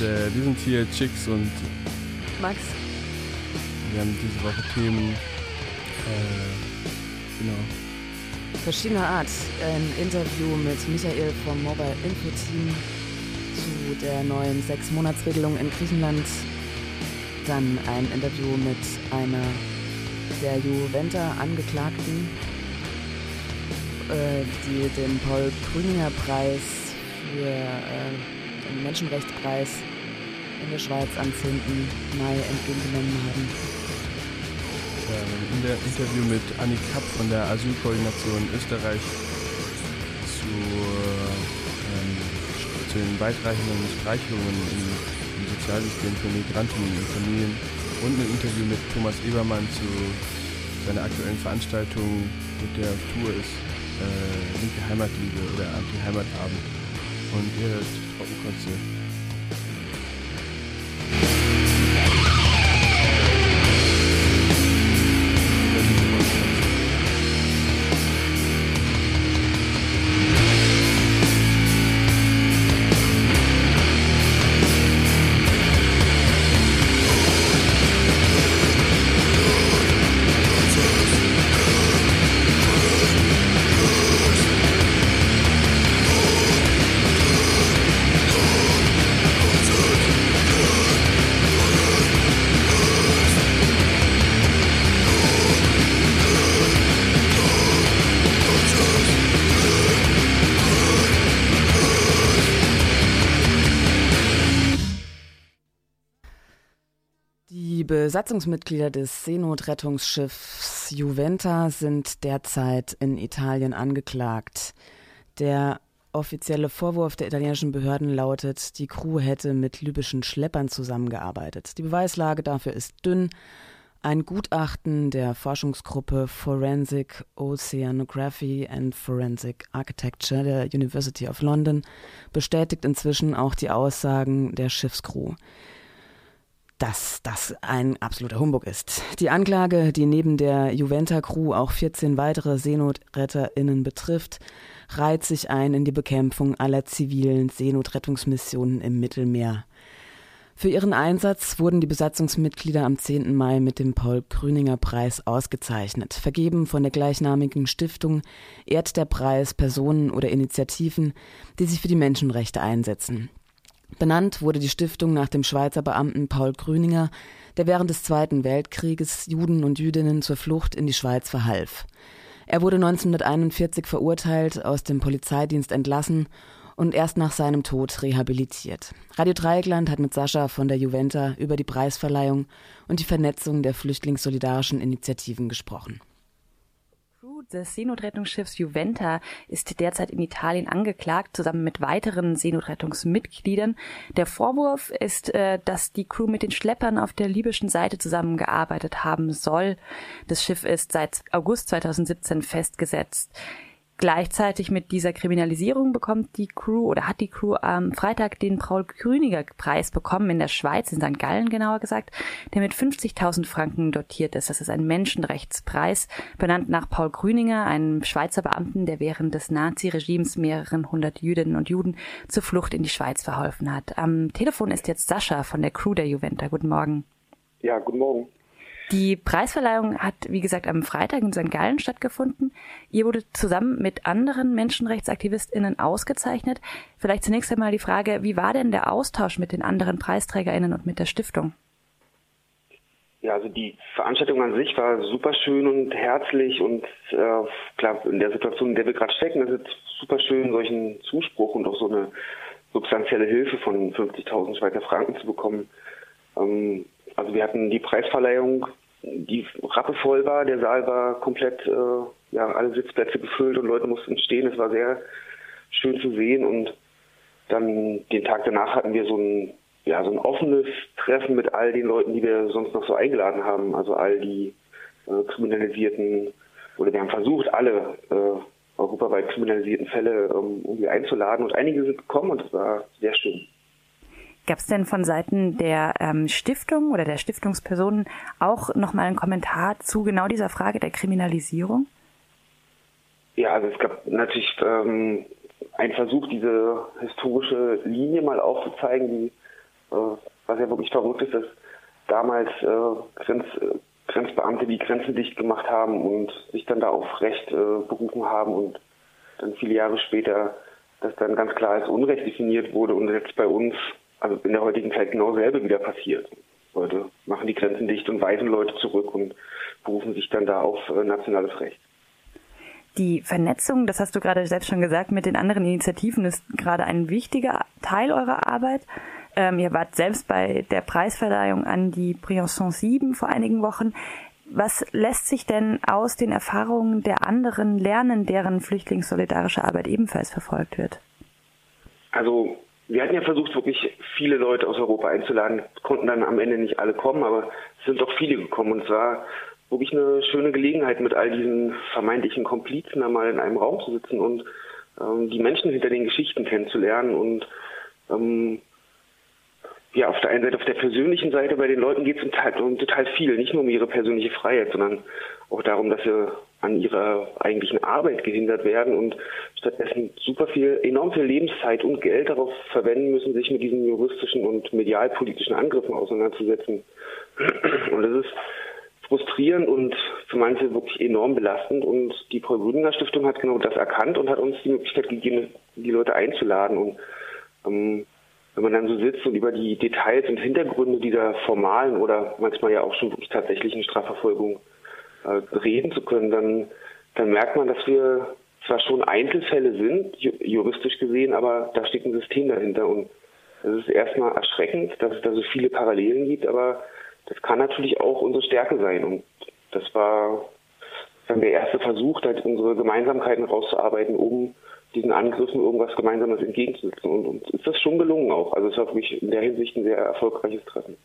äh, wir sind hier Chicks und Max. Wir haben diese Woche Themen, äh, genau. Verschiedener Art. Ein Interview mit Michael vom Mobile Info Team zu der neuen Sechs-Monats-Regelung in Griechenland. Dann ein Interview mit einer der Juventa-Angeklagten, äh, die den Paul Grüninger Preis für äh, den Menschenrechtspreis in der Schweiz am 10. Mai entgegengenommen haben. Ähm, in der Interview mit Annik Kapp von der Asylkoordination Österreich zu, ähm, zu den weitreichenden Streichungen im, im Sozialsystem für Migrantinnen und Familien und ein Interview mit Thomas Ebermann zu seiner aktuellen Veranstaltung, mit der auf Tour ist, äh, Linke Heimatliebe oder Anti-Heimatabend. Und ihr hört Trockenkotze. Besatzungsmitglieder des Seenotrettungsschiffs Juventa sind derzeit in Italien angeklagt. Der offizielle Vorwurf der italienischen Behörden lautet, die Crew hätte mit libyschen Schleppern zusammengearbeitet. Die Beweislage dafür ist dünn. Ein Gutachten der Forschungsgruppe Forensic Oceanography and Forensic Architecture der University of London bestätigt inzwischen auch die Aussagen der Schiffscrew dass das ein absoluter Humbug ist. Die Anklage, die neben der Juventa-Crew auch 14 weitere SeenotretterInnen betrifft, reiht sich ein in die Bekämpfung aller zivilen Seenotrettungsmissionen im Mittelmeer. Für ihren Einsatz wurden die Besatzungsmitglieder am 10. Mai mit dem Paul-Grüninger-Preis ausgezeichnet. Vergeben von der gleichnamigen Stiftung ehrt der Preis Personen oder Initiativen, die sich für die Menschenrechte einsetzen. Benannt wurde die Stiftung nach dem Schweizer Beamten Paul Grüninger, der während des Zweiten Weltkrieges Juden und Jüdinnen zur Flucht in die Schweiz verhalf. Er wurde 1941 verurteilt, aus dem Polizeidienst entlassen und erst nach seinem Tod rehabilitiert. Radio Dreieckland hat mit Sascha von der Juventa über die Preisverleihung und die Vernetzung der flüchtlingssolidarischen Initiativen gesprochen des Seenotrettungsschiffs Juventa ist derzeit in Italien angeklagt, zusammen mit weiteren Seenotrettungsmitgliedern. Der Vorwurf ist, äh, dass die Crew mit den Schleppern auf der libyschen Seite zusammengearbeitet haben soll. Das Schiff ist seit August 2017 festgesetzt. Gleichzeitig mit dieser Kriminalisierung bekommt die Crew oder hat die Crew am Freitag den Paul Grüniger Preis bekommen in der Schweiz, in St. Gallen genauer gesagt, der mit 50.000 Franken dotiert ist. Das ist ein Menschenrechtspreis, benannt nach Paul Grüninger, einem Schweizer Beamten, der während des Nazi-Regimes mehreren hundert Jüdinnen und Juden zur Flucht in die Schweiz verholfen hat. Am Telefon ist jetzt Sascha von der Crew der Juventa. Guten Morgen. Ja, guten Morgen. Die Preisverleihung hat, wie gesagt, am Freitag in St. Gallen stattgefunden. Ihr wurde zusammen mit anderen MenschenrechtsaktivistInnen ausgezeichnet. Vielleicht zunächst einmal die Frage, wie war denn der Austausch mit den anderen PreisträgerInnen und mit der Stiftung? Ja, also die Veranstaltung an sich war super schön und herzlich und äh, klar, in der Situation, in der wir gerade stecken, ist es super schön, solchen Zuspruch und auch so eine substanzielle Hilfe von 50.000 Schweizer Franken zu bekommen. Ähm, also wir hatten die Preisverleihung die rappevoll war. Der Saal war komplett, äh, ja, alle Sitzplätze gefüllt und Leute mussten stehen. Es war sehr schön zu sehen und dann den Tag danach hatten wir so ein, ja, so ein offenes Treffen mit all den Leuten, die wir sonst noch so eingeladen haben. Also all die äh, kriminalisierten, oder wir haben versucht, alle äh, europaweit kriminalisierten Fälle ähm, irgendwie einzuladen und einige sind gekommen und es war sehr schön. Gab es denn von Seiten der ähm, Stiftung oder der Stiftungspersonen auch nochmal einen Kommentar zu genau dieser Frage der Kriminalisierung? Ja, also es gab natürlich ähm, ein Versuch, diese historische Linie mal aufzuzeigen, die, äh, was ja wirklich verrückt ist, dass damals äh, Grenz, Grenzbeamte die Grenzen dicht gemacht haben und sich dann da auf Recht äh, berufen haben und dann viele Jahre später das dann ganz klar als Unrecht definiert wurde und jetzt bei uns, also in der heutigen Zeit genau selbe wieder passiert. Leute machen die Grenzen dicht und weisen Leute zurück und berufen sich dann da auf äh, nationales Recht. Die Vernetzung, das hast du gerade selbst schon gesagt, mit den anderen Initiativen ist gerade ein wichtiger Teil eurer Arbeit. Ähm, ihr wart selbst bei der Preisverleihung an die Briançon 7 vor einigen Wochen. Was lässt sich denn aus den Erfahrungen der anderen lernen, deren flüchtlingssolidarische Arbeit ebenfalls verfolgt wird? Also wir hatten ja versucht, wirklich viele Leute aus Europa einzuladen, konnten dann am Ende nicht alle kommen, aber es sind doch viele gekommen und es war wirklich eine schöne Gelegenheit, mit all diesen vermeintlichen Komplizen einmal in einem Raum zu sitzen und ähm, die Menschen hinter den Geschichten kennenzulernen und ähm, ja, auf der einen Seite, auf der persönlichen Seite, bei den Leuten geht es um, um, total viel, nicht nur um ihre persönliche Freiheit, sondern auch darum, dass sie an ihrer eigentlichen Arbeit gehindert werden und stattdessen super viel, enorm viel Lebenszeit und Geld darauf verwenden müssen, sich mit diesen juristischen und medialpolitischen Angriffen auseinanderzusetzen. Und das ist frustrierend und für manche wirklich enorm belastend. Und die Paul-Grüdinger Stiftung hat genau das erkannt und hat uns die Möglichkeit gegeben, die Leute einzuladen. Und ähm, wenn man dann so sitzt und über die Details und Hintergründe dieser formalen oder manchmal ja auch schon wirklich tatsächlichen Strafverfolgung reden zu können, dann, dann merkt man, dass wir zwar schon Einzelfälle sind, juristisch gesehen, aber da steht ein System dahinter. Und es ist erstmal erschreckend, dass es da so viele Parallelen gibt, aber das kann natürlich auch unsere Stärke sein. Und das war dann der erste Versuch, halt unsere Gemeinsamkeiten rauszuarbeiten, um diesen Angriffen irgendwas Gemeinsames entgegenzusetzen. Und uns ist das schon gelungen auch. Also es war wirklich in der Hinsicht ein sehr erfolgreiches Treffen.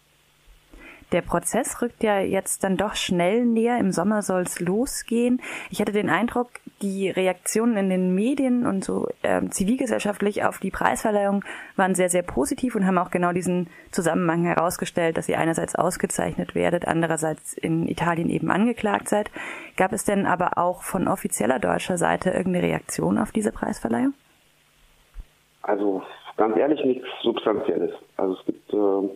Der Prozess rückt ja jetzt dann doch schnell näher. Im Sommer soll es losgehen. Ich hatte den Eindruck, die Reaktionen in den Medien und so äh, zivilgesellschaftlich auf die Preisverleihung waren sehr, sehr positiv und haben auch genau diesen Zusammenhang herausgestellt, dass ihr einerseits ausgezeichnet werdet, andererseits in Italien eben angeklagt seid. Gab es denn aber auch von offizieller deutscher Seite irgendeine Reaktion auf diese Preisverleihung? Also ganz ehrlich nichts Substanzielles. Also es gibt äh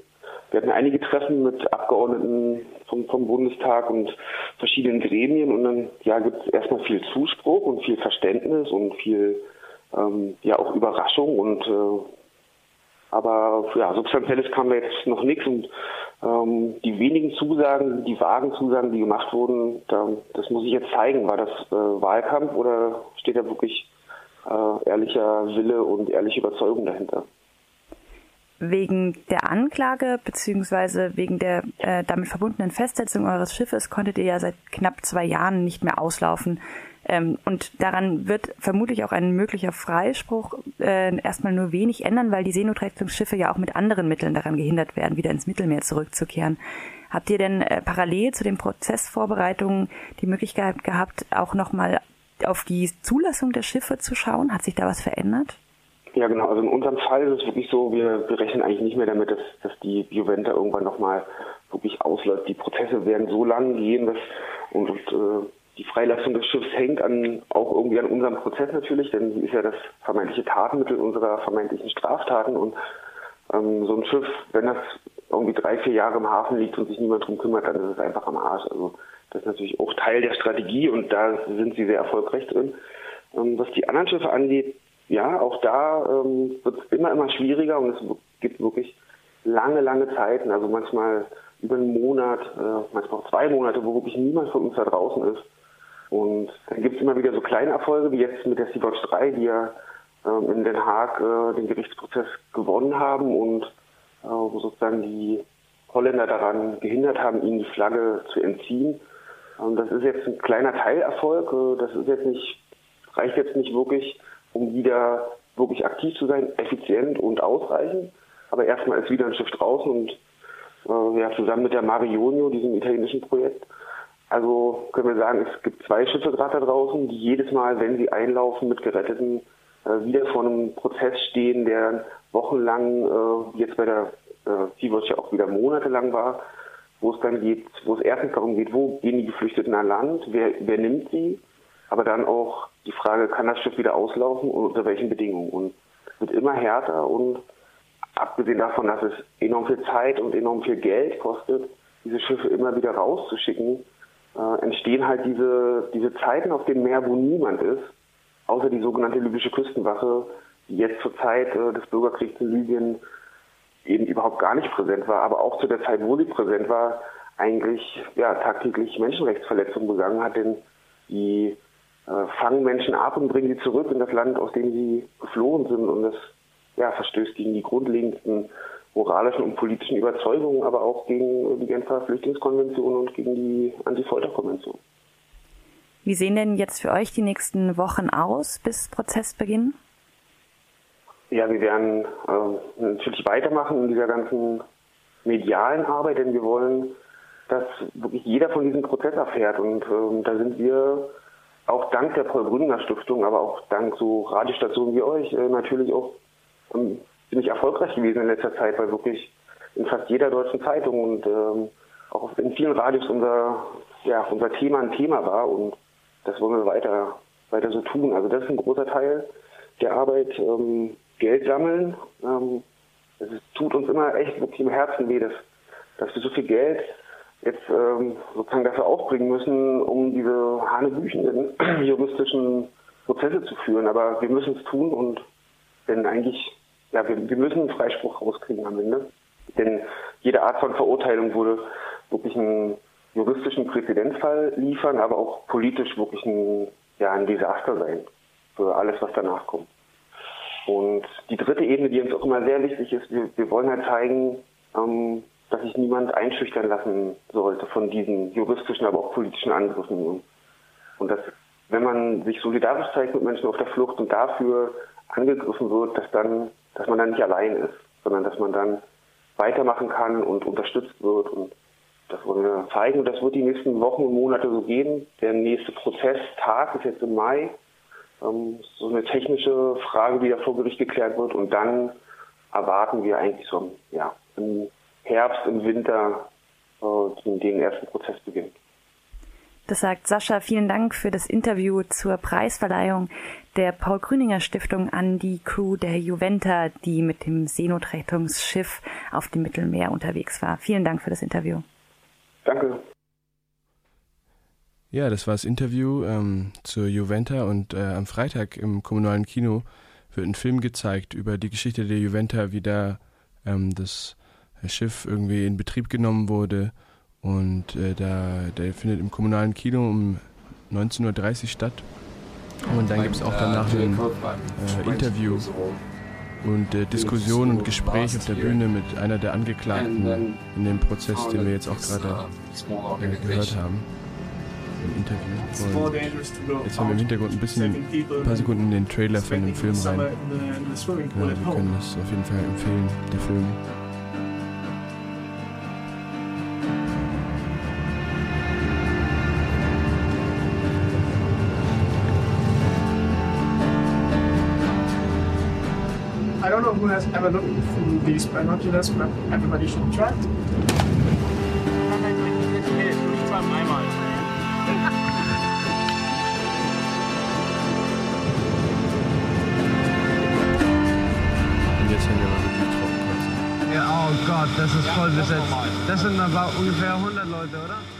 wir hatten einige Treffen mit Abgeordneten vom, vom Bundestag und verschiedenen Gremien und dann ja, gibt es erstmal viel Zuspruch und viel Verständnis und viel ähm, ja auch Überraschung und äh, aber ja, substanzielles kam jetzt noch nichts und ähm, die wenigen Zusagen, die vagen Zusagen, die gemacht wurden, da, das muss ich jetzt zeigen. War das äh, Wahlkampf oder steht da wirklich äh, ehrlicher Wille und ehrliche Überzeugung dahinter? Wegen der Anklage beziehungsweise wegen der äh, damit verbundenen Festsetzung eures Schiffes konntet ihr ja seit knapp zwei Jahren nicht mehr auslaufen. Ähm, und daran wird vermutlich auch ein möglicher Freispruch äh, erstmal nur wenig ändern, weil die Seenotrettungsschiffe ja auch mit anderen Mitteln daran gehindert werden, wieder ins Mittelmeer zurückzukehren. Habt ihr denn äh, parallel zu den Prozessvorbereitungen die Möglichkeit gehabt, auch nochmal auf die Zulassung der Schiffe zu schauen? Hat sich da was verändert? Ja, genau. Also in unserem Fall ist es wirklich so, wir, wir rechnen eigentlich nicht mehr damit, dass, dass die Juventa irgendwann nochmal wirklich ausläuft. Die Prozesse werden so lang gehen, dass und, und äh, die Freilassung des Schiffs hängt an auch irgendwie an unserem Prozess natürlich, denn sie ist ja das vermeintliche Tatenmittel unserer vermeintlichen Straftaten und ähm, so ein Schiff, wenn das irgendwie drei, vier Jahre im Hafen liegt und sich niemand drum kümmert, dann ist es einfach am Arsch. Also das ist natürlich auch Teil der Strategie und da sind sie sehr erfolgreich drin. Ähm, was die anderen Schiffe angeht, ja, auch da ähm, wird es immer, immer schwieriger und es gibt wirklich lange, lange Zeiten, also manchmal über einen Monat, äh, manchmal auch zwei Monate, wo wirklich niemand von uns da draußen ist. Und dann gibt es immer wieder so kleine Erfolge, wie jetzt mit der Sea-Watch 3, die ja ähm, in Den Haag äh, den Gerichtsprozess gewonnen haben und äh, wo sozusagen die Holländer daran gehindert haben, ihnen die Flagge zu entziehen. Ähm, das ist jetzt ein kleiner Teilerfolg. Äh, das ist jetzt nicht, reicht jetzt nicht wirklich, um wieder wirklich aktiv zu sein, effizient und ausreichend. Aber erstmal ist wieder ein Schiff draußen und äh, ja, zusammen mit der Marionio, diesem italienischen Projekt. Also können wir sagen, es gibt zwei Schiffe gerade da draußen, die jedes Mal, wenn sie einlaufen mit Geretteten, äh, wieder vor einem Prozess stehen, der wochenlang, äh, jetzt bei der äh, Sea-Watch ja auch wieder monatelang war, wo es dann geht, wo es erstens darum geht, wo gehen die Geflüchteten an Land, wer, wer nimmt sie, aber dann auch die Frage, kann das Schiff wieder auslaufen und unter welchen Bedingungen? Und es wird immer härter und abgesehen davon, dass es enorm viel Zeit und enorm viel Geld kostet, diese Schiffe immer wieder rauszuschicken, äh, entstehen halt diese, diese Zeiten auf dem Meer, wo niemand ist, außer die sogenannte libysche Küstenwache, die jetzt zur Zeit äh, des Bürgerkriegs in Libyen eben überhaupt gar nicht präsent war, aber auch zu der Zeit, wo sie präsent war, eigentlich ja, tagtäglich Menschenrechtsverletzungen begangen hat, denn die fangen Menschen ab und bringen sie zurück in das Land, aus dem sie geflohen sind und das ja, verstößt gegen die grundlegendsten moralischen und politischen Überzeugungen, aber auch gegen die Genfer Flüchtlingskonvention und gegen die Anti-Folter-Konvention. Wie sehen denn jetzt für euch die nächsten Wochen aus bis Prozessbeginn? Ja, wir werden äh, natürlich weitermachen in dieser ganzen medialen Arbeit, denn wir wollen, dass wirklich jeder von diesem Prozess erfährt. Und äh, da sind wir auch dank der Paul-Grüninger Stiftung, aber auch dank so Radiostationen wie euch äh, natürlich auch ähm, ziemlich erfolgreich gewesen in letzter Zeit, weil wirklich in fast jeder deutschen Zeitung und ähm, auch in vielen Radios unser, ja, unser Thema ein Thema war und das wollen wir weiter, weiter so tun. Also das ist ein großer Teil der Arbeit. Ähm, Geld sammeln. Ähm, es tut uns immer echt wirklich im Herzen weh, dass, dass wir so viel Geld jetzt ähm, sozusagen dafür aufbringen müssen, um diese hanebüchenden juristischen Prozesse zu führen. Aber wir müssen es tun und denn eigentlich ja, wir, wir müssen einen Freispruch rauskriegen am Ende. Denn jede Art von Verurteilung würde wirklich einen juristischen Präzedenzfall liefern, aber auch politisch wirklich ein, ja, ein Desaster sein für alles, was danach kommt. Und die dritte Ebene, die uns auch immer sehr wichtig ist, wir, wir wollen halt zeigen, ähm, dass sich niemand einschüchtern lassen sollte von diesen juristischen, aber auch politischen Angriffen. Und dass, wenn man sich solidarisch zeigt mit Menschen auf der Flucht und dafür angegriffen wird, dass dann dass man dann nicht allein ist, sondern dass man dann weitermachen kann und unterstützt wird. Und das wollen wir zeigen. Und das wird die nächsten Wochen und Monate so gehen. Der nächste Prozesstag ist jetzt im Mai. Ähm, so eine technische Frage, die da vor Gericht geklärt wird. Und dann erwarten wir eigentlich so ja, im Herbst, im Winter äh, den ersten Prozess beginnt. Das sagt Sascha. Vielen Dank für das Interview zur Preisverleihung der Paul Grüninger Stiftung an die Crew der Juventa, die mit dem Seenotrettungsschiff auf dem Mittelmeer unterwegs war. Vielen Dank für das Interview. Danke. Ja, das war das Interview ähm, zur Juventa und äh, am Freitag im kommunalen Kino wird ein Film gezeigt über die Geschichte der Juventa, wie da ähm, das Schiff irgendwie in Betrieb genommen wurde und äh, da, der findet im kommunalen Kino um 19.30 Uhr statt. Und dann gibt es auch danach ein äh, Interview und äh, Diskussion und Gespräch auf der Bühne mit einer der Angeklagten in dem Prozess, den wir jetzt auch gerade äh, gehört haben. Im Interview. Und jetzt haben wir im Hintergrund ein bisschen, ein paar Sekunden in den Trailer von dem Film rein. Genau, wir können das auf jeden Fall empfehlen, der Film. Who has ever looked through these binoculars, but everybody should try. Ja, oh Gott, das ist voll besetzt. Das sind aber ungefähr 100 Leute, oder?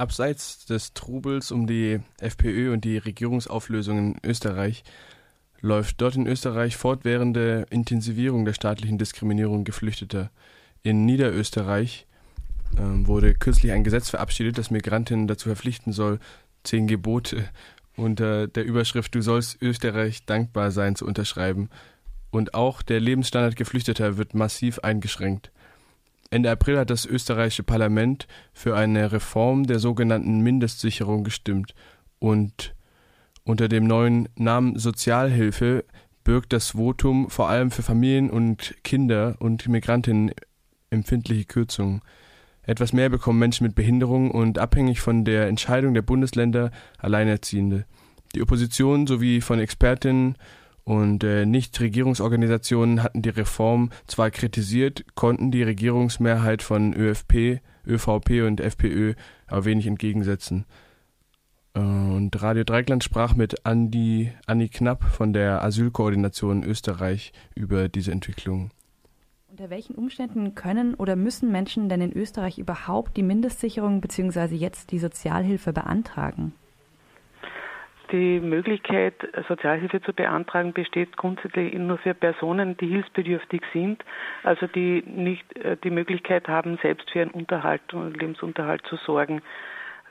Abseits des Trubels um die FPÖ und die Regierungsauflösung in Österreich läuft dort in Österreich fortwährende Intensivierung der staatlichen Diskriminierung Geflüchteter. In Niederösterreich äh, wurde kürzlich ein Gesetz verabschiedet, das Migrantinnen dazu verpflichten soll, zehn Gebote unter der Überschrift Du sollst Österreich dankbar sein zu unterschreiben. Und auch der Lebensstandard Geflüchteter wird massiv eingeschränkt. Ende April hat das österreichische Parlament für eine Reform der sogenannten Mindestsicherung gestimmt und unter dem neuen Namen Sozialhilfe birgt das Votum vor allem für Familien und Kinder und Migrantinnen empfindliche Kürzungen. Etwas mehr bekommen Menschen mit Behinderung und abhängig von der Entscheidung der Bundesländer Alleinerziehende. Die Opposition sowie von Expertinnen und äh, Nichtregierungsorganisationen hatten die Reform zwar kritisiert, konnten die Regierungsmehrheit von ÖFP, ÖVP und FPÖ aber wenig entgegensetzen. Äh, und Radio Dreikland sprach mit Andi, Anni Knapp von der Asylkoordination Österreich über diese Entwicklung. Unter welchen Umständen können oder müssen Menschen denn in Österreich überhaupt die Mindestsicherung bzw. jetzt die Sozialhilfe beantragen? Die Möglichkeit, Sozialhilfe zu beantragen, besteht grundsätzlich nur für Personen, die hilfsbedürftig sind, also die nicht äh, die Möglichkeit haben, selbst für ihren Unterhalt und Lebensunterhalt zu sorgen.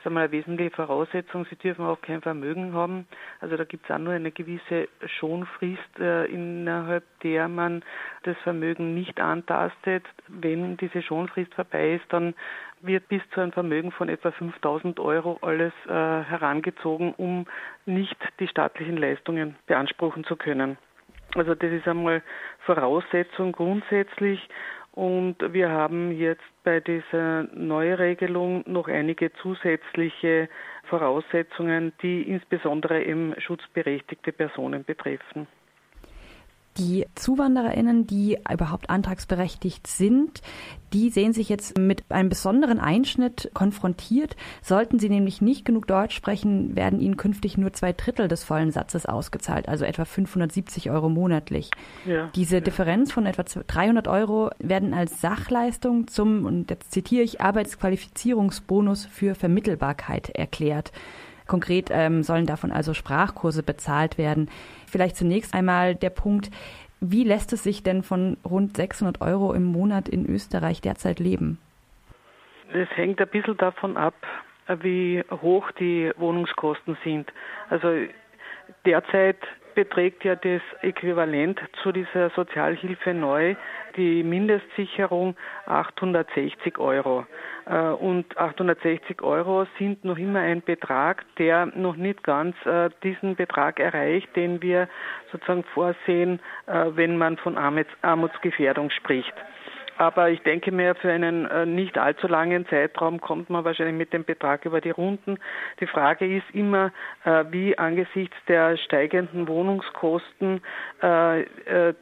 Das ist eine wesentliche Voraussetzung. Sie dürfen auch kein Vermögen haben. Also da gibt es auch nur eine gewisse Schonfrist, äh, innerhalb der man das Vermögen nicht antastet. Wenn diese Schonfrist vorbei ist, dann wird bis zu einem Vermögen von etwa 5000 Euro alles äh, herangezogen, um nicht die staatlichen Leistungen beanspruchen zu können. Also das ist einmal Voraussetzung grundsätzlich. Und wir haben jetzt bei dieser Neuregelung noch einige zusätzliche Voraussetzungen, die insbesondere eben schutzberechtigte Personen betreffen. Die ZuwandererInnen, die überhaupt antragsberechtigt sind, die sehen sich jetzt mit einem besonderen Einschnitt konfrontiert. Sollten sie nämlich nicht genug Deutsch sprechen, werden ihnen künftig nur zwei Drittel des vollen Satzes ausgezahlt, also etwa 570 Euro monatlich. Ja, Diese. Differenz von etwa 300 Euro werden als Sachleistung zum, und jetzt zitiere ich, Arbeitsqualifizierungsbonus für Vermittelbarkeit erklärt. Konkret ähm, sollen davon also Sprachkurse bezahlt werden. Vielleicht zunächst einmal der Punkt, wie lässt es sich denn von rund 600 Euro im Monat in Österreich derzeit leben? Es hängt ein bisschen davon ab, wie hoch die Wohnungskosten sind. Also derzeit beträgt ja das Äquivalent zu dieser Sozialhilfe neu die Mindestsicherung 860 Euro. Äh, und 860 Euro sind noch immer ein Betrag, der noch nicht ganz äh, diesen Betrag erreicht, den wir sozusagen vorsehen, äh, wenn man von Armutsgefährdung spricht. Aber ich denke mir, für einen äh, nicht allzu langen Zeitraum kommt man wahrscheinlich mit dem Betrag über die Runden. Die Frage ist immer, äh, wie angesichts der steigenden Wohnungskosten äh,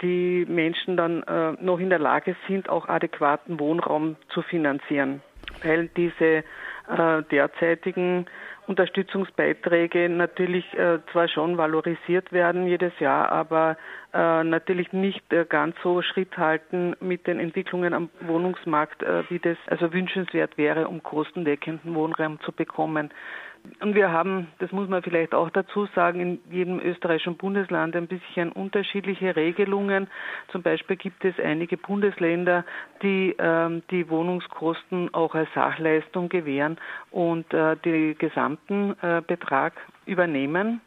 die Menschen dann noch in der Lage sind, auch adäquaten Wohnraum zu finanzieren. Weil diese derzeitigen Unterstützungsbeiträge natürlich äh, zwar schon valorisiert werden jedes Jahr, aber äh, natürlich nicht äh, ganz so Schritt halten mit den Entwicklungen am Wohnungsmarkt, äh, wie das also wünschenswert wäre, um kostendeckenden Wohnraum zu bekommen. Und wir haben, das muss man vielleicht auch dazu sagen, in jedem österreichischen Bundesland ein bisschen unterschiedliche Regelungen. Zum Beispiel gibt es einige Bundesländer, die ähm, die Wohnungskosten auch als Sachleistung gewähren und äh, den gesamten äh, Betrag übernehmen,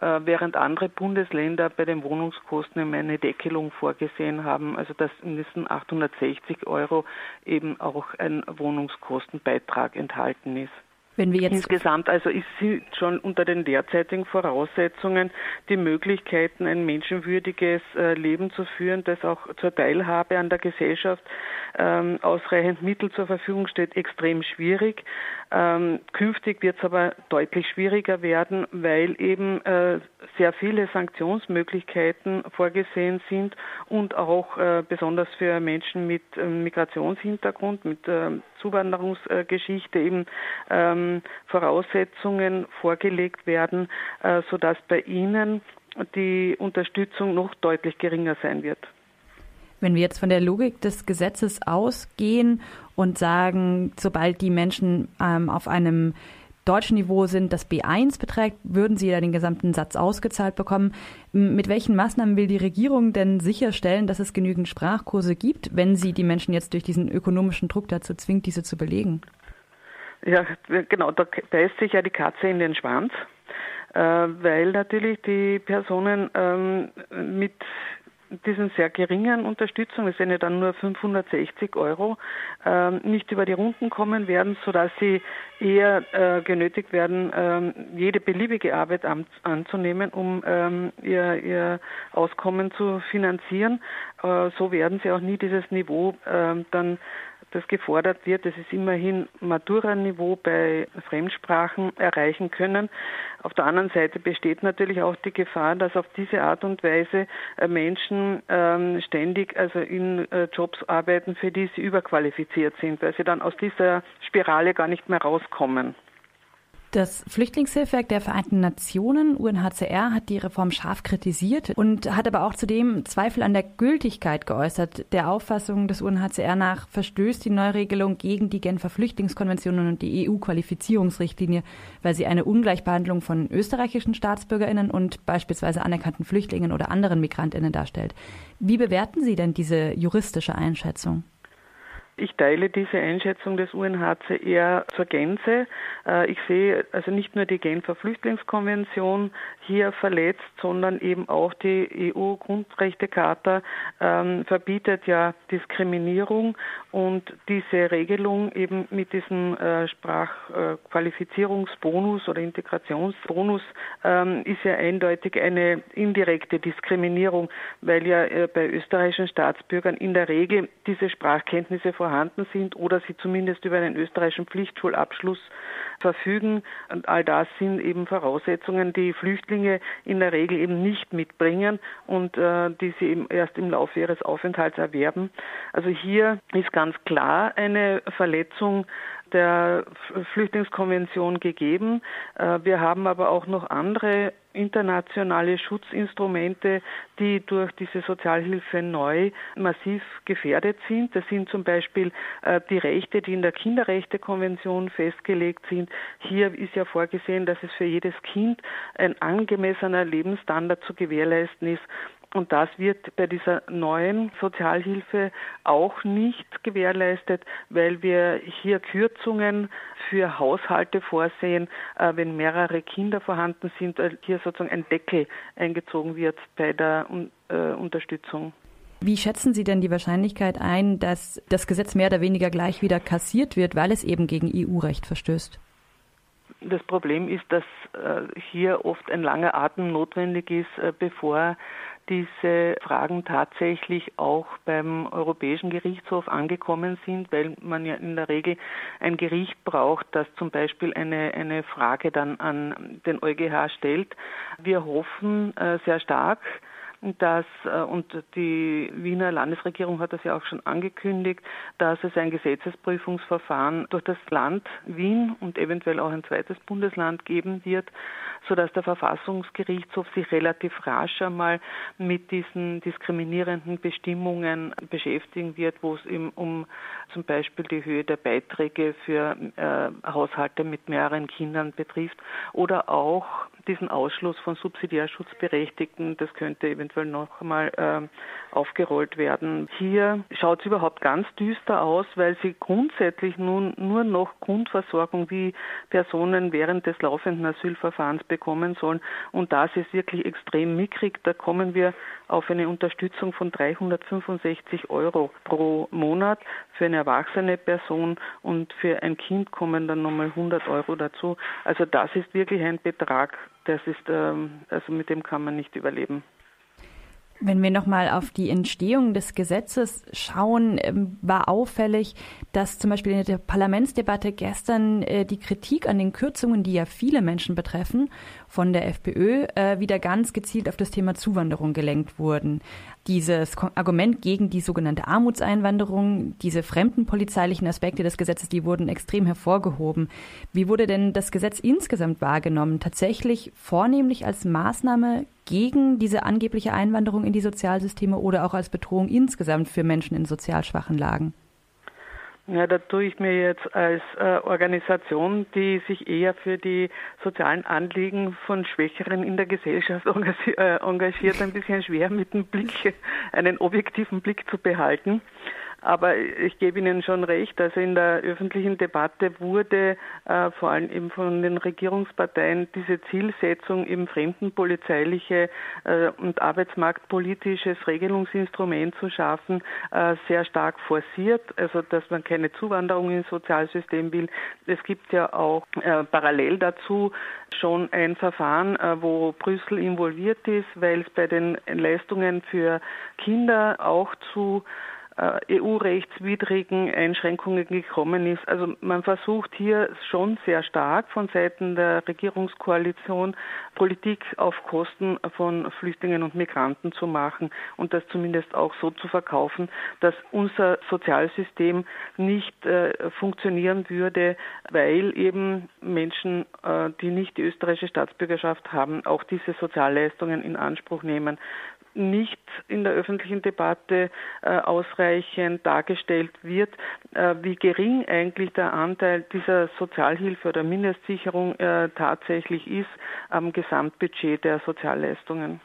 äh, während andere Bundesländer bei den Wohnungskosten eine Deckelung vorgesehen haben, also dass in diesen 860 Euro eben auch ein Wohnungskostenbeitrag enthalten ist. Wenn wir jetzt Insgesamt also ist sie schon unter den derzeitigen Voraussetzungen die Möglichkeiten, ein menschenwürdiges äh, Leben zu führen, das auch zur Teilhabe an der Gesellschaft ähm, ausreichend Mittel zur Verfügung steht, extrem schwierig. Ähm, künftig wird es aber deutlich schwieriger werden, weil eben äh, sehr viele Sanktionsmöglichkeiten vorgesehen sind und auch äh, besonders für Menschen mit äh, Migrationshintergrund, mit ähm, Zuwanderungsgeschichte eben ähm, Voraussetzungen vorgelegt werden, äh, sodass bei ihnen die Unterstützung noch deutlich geringer sein wird. Wenn wir jetzt von der Logik des Gesetzes ausgehen und sagen, sobald die Menschen ähm, auf einem deutschen Niveau sind, das B1 beträgt, würden Sie ja den gesamten Satz ausgezahlt bekommen. Mit welchen Maßnahmen will die Regierung denn sicherstellen, dass es genügend Sprachkurse gibt, wenn sie die Menschen jetzt durch diesen ökonomischen Druck dazu zwingt, diese zu belegen? Ja, genau, da beißt sich ja die Katze in den Schwanz, äh, weil natürlich die Personen ähm, diesen sehr geringen Unterstützung, das sind ja dann nur 560 Euro, ähm, nicht über die Runden kommen werden, sodass sie eher äh, genötigt werden, ähm, jede beliebige Arbeit an, anzunehmen, um ähm, ihr, ihr Auskommen zu finanzieren. Äh, so werden sie auch nie dieses Niveau dann das gefordert wird, dass es immerhin Matura-Niveau bei Fremdsprachen erreichen können. Auf der anderen Seite besteht natürlich auch die Gefahr, dass auf diese Art und Weise äh, Menschen ähm, ständig also in äh, Jobs arbeiten, für die sie überqualifiziert sind, weil sie dann aus dieser Spirale gar nicht mehr rauskommen. Das Flüchtlingshilfswerk der Vereinten Nationen, UNHCR, hat die Reform scharf kritisiert und hat aber auch zudem Zweifel an der Gültigkeit geäußert. Der Auffassung des UNHCR nach verstößt die Neuregelung gegen die Genfer Flüchtlingskonvention und die EU-Qualifizierungsrichtlinie, weil sie eine Ungleichbehandlung von österreichischen Staatsbürgerinnen und beispielsweise anerkannten Flüchtlingen oder anderen Migrantinnen darstellt. Wie bewerten Sie denn diese juristische Einschätzung? Ich teile diese Einschätzung des UNHCR zur Gänze. Äh, ich sehe also nicht nur die Genfer Flüchtlingskonvention hier verletzt, sondern eben auch die EU-Grundrechtecharta ähm, verbietet ja Diskriminierung und diese Regelung eben mit diesem äh, Sprachqualifizierungsbonus oder Integrationsbonus ähm, ist ja eindeutig eine indirekte Diskriminierung, weil ja äh, bei österreichischen Staatsbürgern in der Regel diese Sprachkenntnisse vorhanden sind oder sie zumindest über einen österreichischen Pflichtschulabschluss verfügen. Und all das sind eben Voraussetzungen, die Flüchtlinge in der Regel eben nicht mitbringen und äh, die sie eben erst im Laufe ihres Aufenthalts erwerben. Also hier ist ganz klar eine Verletzung der Flüchtlingskonvention gegeben. Äh, wir haben aber auch noch andere internationale Schutzinstrumente, die durch diese Sozialhilfe neu massiv gefährdet sind. Das sind zum Beispiel äh, die Rechte, die in der Kinderrechtekonvention festgelegt sind. Hier ist ja vorgesehen, dass es für jedes Kind ein angemessener Lebensstandard zu gewährleisten ist. Und das wird bei dieser neuen Sozialhilfe auch nicht gewährleistet, weil wir hier Kürzungen für Haushalte vorsehen, äh, wenn mehrere Kinder vorhanden sind, äh, hier sozusagen ein Deckel eingezogen wird bei der äh, Unterstützung. Wie schätzen Sie denn die Wahrscheinlichkeit ein, dass das Gesetz mehr oder weniger gleich wieder kassiert wird, weil es eben gegen EU-Recht verstößt? Das Problem ist, dass hier oft ein langer Atem notwendig ist, bevor diese Fragen tatsächlich auch beim Europäischen Gerichtshof angekommen sind, weil man ja in der Regel ein Gericht braucht, das zum Beispiel eine, eine Frage dann an den EuGH stellt. Wir hoffen äh, sehr stark, dass, äh, und die Wiener Landesregierung hat das ja auch schon angekündigt, dass es ein Gesetzesprüfungsverfahren durch das Land Wien und eventuell auch ein zweites Bundesland geben wird, sodass der Verfassungsgerichtshof sich relativ rasch einmal mit diesen diskriminierenden Bestimmungen beschäftigen wird, wo es eben um zum Beispiel die Höhe der Beiträge für äh, Haushalte mit mehreren Kindern betrifft oder auch diesen Ausschluss von Subsidiärschutzberechtigten, das könnte eventuell noch einmal äh, aufgerollt werden. Hier schaut es überhaupt ganz düster aus, weil sie grundsätzlich nun nur noch Grundversorgung wie Personen während des laufenden Asylverfahrens bekommen sollen. Und das ist wirklich extrem mickrig. Da kommen wir auf eine Unterstützung von 365 Euro pro Monat für eine erwachsene Person und für ein Kind kommen dann nochmal 100 Euro dazu. Also das ist wirklich ein Betrag, das ist, ähm, also mit dem kann man nicht überleben. Wenn wir nochmal auf die Entstehung des Gesetzes schauen, ähm, war auffällig, dass zum Beispiel in der Parlamentsdebatte gestern äh, die Kritik an den Kürzungen, die ja viele Menschen betreffen, von der FPÖ äh, wieder ganz gezielt auf das Thema Zuwanderung gelenkt wurden. Dieses Argument gegen die sogenannte Armutseinwanderung, diese fremdenpolizeilichen Aspekte des Gesetzes, die wurden extrem hervorgehoben. Wie wurde denn das Gesetz insgesamt wahrgenommen? Tatsächlich vornehmlich als Maßnahme gegen diese angebliche Einwanderung in die Sozialsysteme oder auch als Bedrohung insgesamt für Menschen in sozial schwachen Lagen? Ja, da tue ich mir jetzt als äh, Organisation, die sich eher für die sozialen Anliegen von Schwächeren in der Gesellschaft äh, engagiert, ein bisschen schwer mit dem Blick, einen objektiven Blick zu behalten. Aber ich gebe Ihnen schon recht, also in der öffentlichen Debatte wurde äh, vor allem eben von den Regierungsparteien diese Zielsetzung, eben fremdenpolizeiliche äh, und arbeitsmarktpolitisches Regelungsinstrument zu schaffen, äh, sehr stark forciert. Also dass man keine Zuwanderung ins Sozialsystem will. Es gibt ja auch äh, parallel dazu schon ein Verfahren, äh, wo Brüssel involviert ist, weil es bei den Leistungen für Kinder auch zu EU-rechtswidrigen Einschränkungen gekommen ist. Also man versucht hier schon sehr stark von Seiten der Regierungskoalition Politik auf Kosten von Flüchtlingen und Migranten zu machen und das zumindest auch so zu verkaufen, dass unser Sozialsystem nicht äh, funktionieren würde, weil eben Menschen, äh, die nicht die österreichische Staatsbürgerschaft haben, auch diese Sozialleistungen in Anspruch nehmen nicht in der öffentlichen Debatte äh, ausreichend dargestellt wird, äh, wie gering eigentlich der Anteil dieser Sozialhilfe oder Mindestsicherung äh, tatsächlich ist am Gesamtbudget der Sozialleistungen.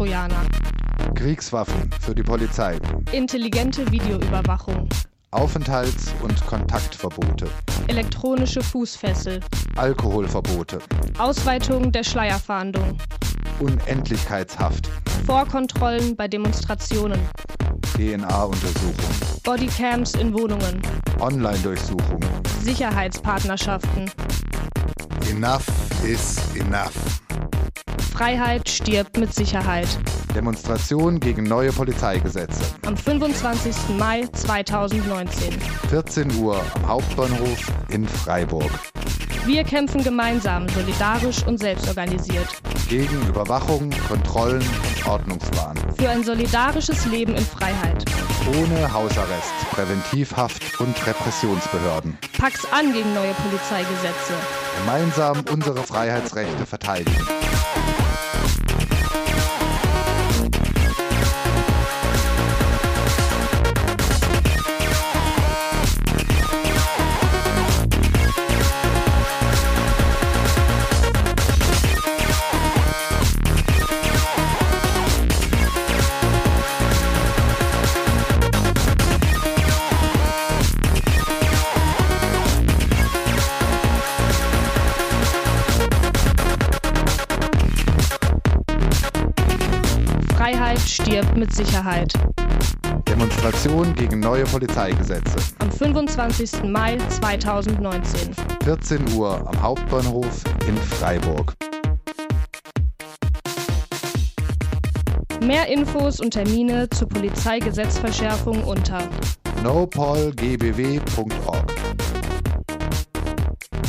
Staatstrojaner. Kriegswaffen für die Polizei. Intelligente Videoüberwachung. Aufenthalts- und Kontaktverbote. Elektronische Fußfessel. Alkoholverbote. Ausweitung der Schleierfahndung. Unendlichkeitshaft. Vorkontrollen bei Demonstrationen. DNA-Untersuchung. Bodycams in Wohnungen. Online-Durchsuchung. Sicherheitspartnerschaften. Enough is enough. Freiheit stirbt mit Sicherheit. Demonstration gegen neue Polizeigesetze. Am 25. Mai 2019. 14 Uhr am Hauptbahnhof in Freiburg. Wir kämpfen gemeinsam, solidarisch und selbstorganisiert. Gegen Überwachung, Kontrollen und Ordnungswahn. Für ein solidarisches Leben in Freiheit. Ohne Hausarrest, Präventivhaft und Repressionsbehörden. Pack's an gegen neue Polizeigesetze. Gemeinsam unsere Freiheitsrechte verteidigen. Stirbt mit Sicherheit. Demonstration gegen neue Polizeigesetze. Am 25. Mai 2019. 14 Uhr am Hauptbahnhof in Freiburg. Mehr Infos und Termine zur Polizeigesetzverschärfung unter nopolgbw.org.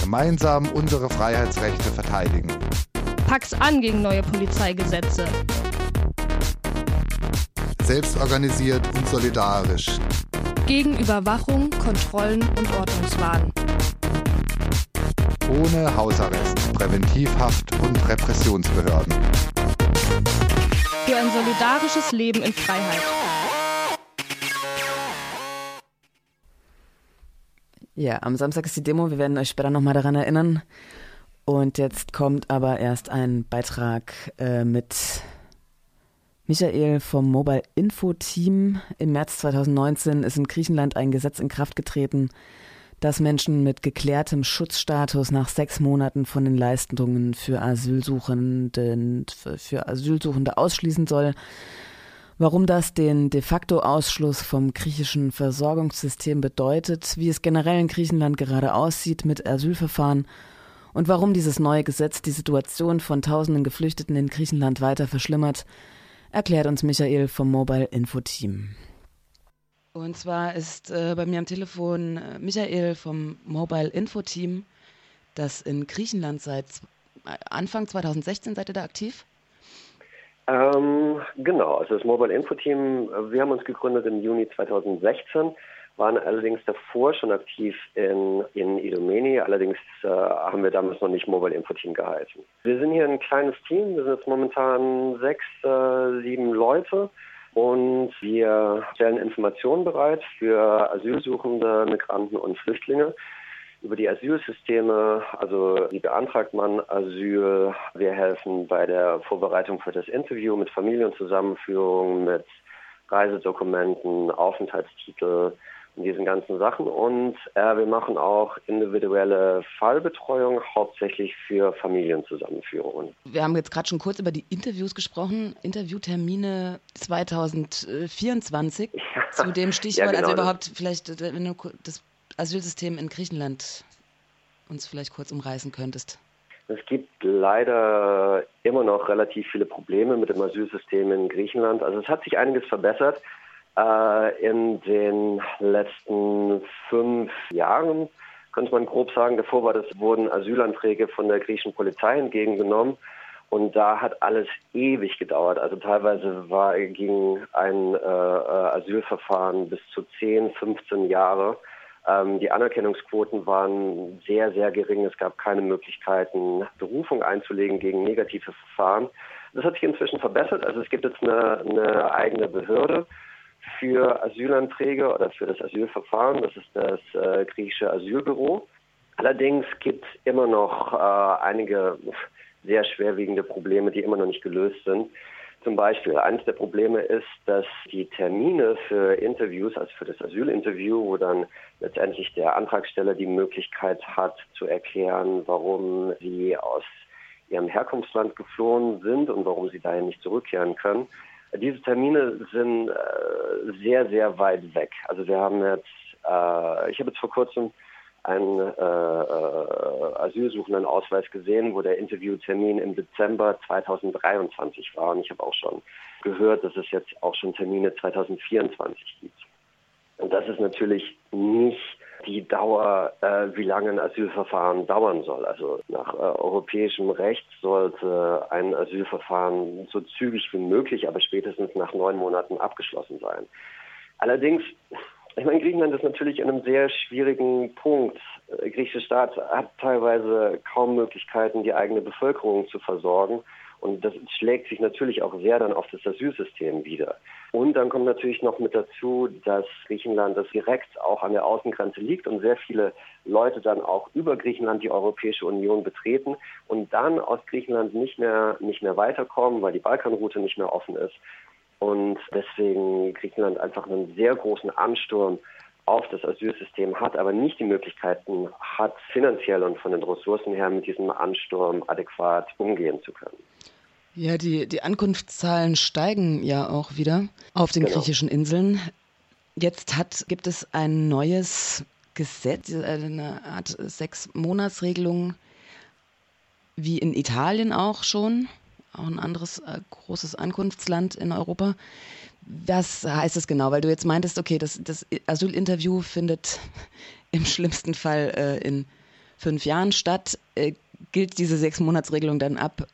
Gemeinsam unsere Freiheitsrechte verteidigen. Pack's an gegen neue Polizeigesetze. Selbstorganisiert und solidarisch. Gegen Überwachung, Kontrollen und Ordnungswahn. Ohne Hausarrest, Präventivhaft und Repressionsbehörden. Für ein solidarisches Leben in Freiheit. Ja, am Samstag ist die Demo. Wir werden euch später nochmal daran erinnern. Und jetzt kommt aber erst ein Beitrag äh, mit Michael vom Mobile Info Team. Im März 2019 ist in Griechenland ein Gesetz in Kraft getreten, das Menschen mit geklärtem Schutzstatus nach sechs Monaten von den Leistungen für Asylsuchenden, für Asylsuchende ausschließen soll. Warum das den de facto Ausschluss vom griechischen Versorgungssystem bedeutet, wie es generell in Griechenland gerade aussieht mit Asylverfahren und warum dieses neue Gesetz die Situation von tausenden Geflüchteten in Griechenland weiter verschlimmert, erklärt uns Michael vom Mobile Info Team. Und zwar ist äh, bei mir am Telefon äh, Michael vom Mobile Info Team, das in Griechenland seit Anfang 2016 seid ihr da aktiv? Ähm, genau, also das Mobile Info Team, wir haben uns gegründet im Juni 2016, waren allerdings davor schon aktiv in, in Idomeni, allerdings äh, haben wir damals noch nicht Mobile Info Team geheißen. Wir sind hier ein kleines Team, wir sind jetzt momentan sechs, äh, sieben Leute und wir stellen Informationen bereit für Asylsuchende, Migranten und Flüchtlinge über die Asylsysteme, also wie beantragt man Asyl. Wir helfen bei der Vorbereitung für das Interview mit Familienzusammenführung, mit Reisedokumenten, Aufenthaltstitel und diesen ganzen Sachen. Und äh, wir machen auch individuelle Fallbetreuung, hauptsächlich für Familienzusammenführungen. Wir haben jetzt gerade schon kurz über die Interviews gesprochen, Interviewtermine 2024. Ja. Zu dem Stichwort, ja, genau. also überhaupt vielleicht, wenn du das Asylsystem in Griechenland uns vielleicht kurz umreißen könntest? Es gibt leider immer noch relativ viele Probleme mit dem Asylsystem in Griechenland. Also es hat sich einiges verbessert äh, in den letzten fünf Jahren, könnte man grob sagen. Davor war das, wurden Asylanträge von der griechischen Polizei entgegengenommen. Und da hat alles ewig gedauert. Also teilweise war, ging ein äh, äh Asylverfahren bis zu 10, 15 Jahre. Ähm, die Anerkennungsquoten waren sehr, sehr gering. Es gab keine Möglichkeiten, Berufung einzulegen gegen negative Verfahren. Das hat sich inzwischen verbessert. Also es gibt jetzt eine, eine eigene Behörde für Asylanträge oder für das Asylverfahren. Das ist das äh, griechische Asylbüro. Allerdings gibt es immer noch äh, einige sehr schwerwiegende Probleme, die immer noch nicht gelöst sind. Zum Beispiel, eines der Probleme ist, dass die Termine für Interviews, also für das Asylinterview, wo dann letztendlich der Antragsteller die Möglichkeit hat zu erklären, warum sie aus ihrem Herkunftsland geflohen sind und warum sie dahin nicht zurückkehren können. Diese Termine sind äh, sehr, sehr weit weg. Also wir haben jetzt, äh, ich habe jetzt vor kurzem einen äh, äh, asylsuchenden Ausweis gesehen, wo der Interviewtermin im Dezember 2023 war. Und ich habe auch schon gehört, dass es jetzt auch schon Termine 2024 gibt. Und das ist natürlich nicht die Dauer, äh, wie lange ein Asylverfahren dauern soll. Also nach äh, europäischem Recht sollte ein Asylverfahren so zügig wie möglich, aber spätestens nach neun Monaten abgeschlossen sein. Allerdings, ich meine, Griechenland ist natürlich an einem sehr schwierigen Punkt. Der griechische Staat hat teilweise kaum Möglichkeiten, die eigene Bevölkerung zu versorgen. Und das schlägt sich natürlich auch sehr dann auf das Asylsystem wieder. Und dann kommt natürlich noch mit dazu, dass Griechenland das direkt auch an der Außengrenze liegt und sehr viele Leute dann auch über Griechenland die Europäische Union betreten und dann aus Griechenland nicht mehr, nicht mehr weiterkommen, weil die Balkanroute nicht mehr offen ist. Und deswegen Griechenland einfach einen sehr großen Ansturm auf das Asylsystem hat, aber nicht die Möglichkeiten hat, finanziell und von den Ressourcen her mit diesem Ansturm adäquat umgehen zu können. Ja, die, die Ankunftszahlen steigen ja auch wieder auf den genau. griechischen Inseln. Jetzt hat, gibt es ein neues Gesetz, eine Art Sechs-Monats-Regelung, wie in Italien auch schon, auch ein anderes äh, großes Ankunftsland in Europa. Was heißt das genau? Weil du jetzt meintest, okay, das, das Asylinterview findet im schlimmsten Fall äh, in fünf Jahren statt. Äh, gilt diese Sechs-Monats-Regelung dann ab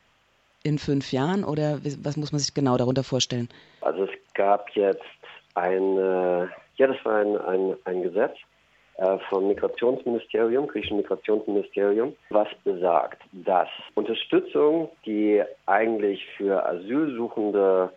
in fünf Jahren oder was muss man sich genau darunter vorstellen? Also es gab jetzt ein, ja, das war ein, ein, ein Gesetz äh, vom Migrationsministerium, griechischen Migrationsministerium, was besagt, dass Unterstützung, die eigentlich für Asylsuchende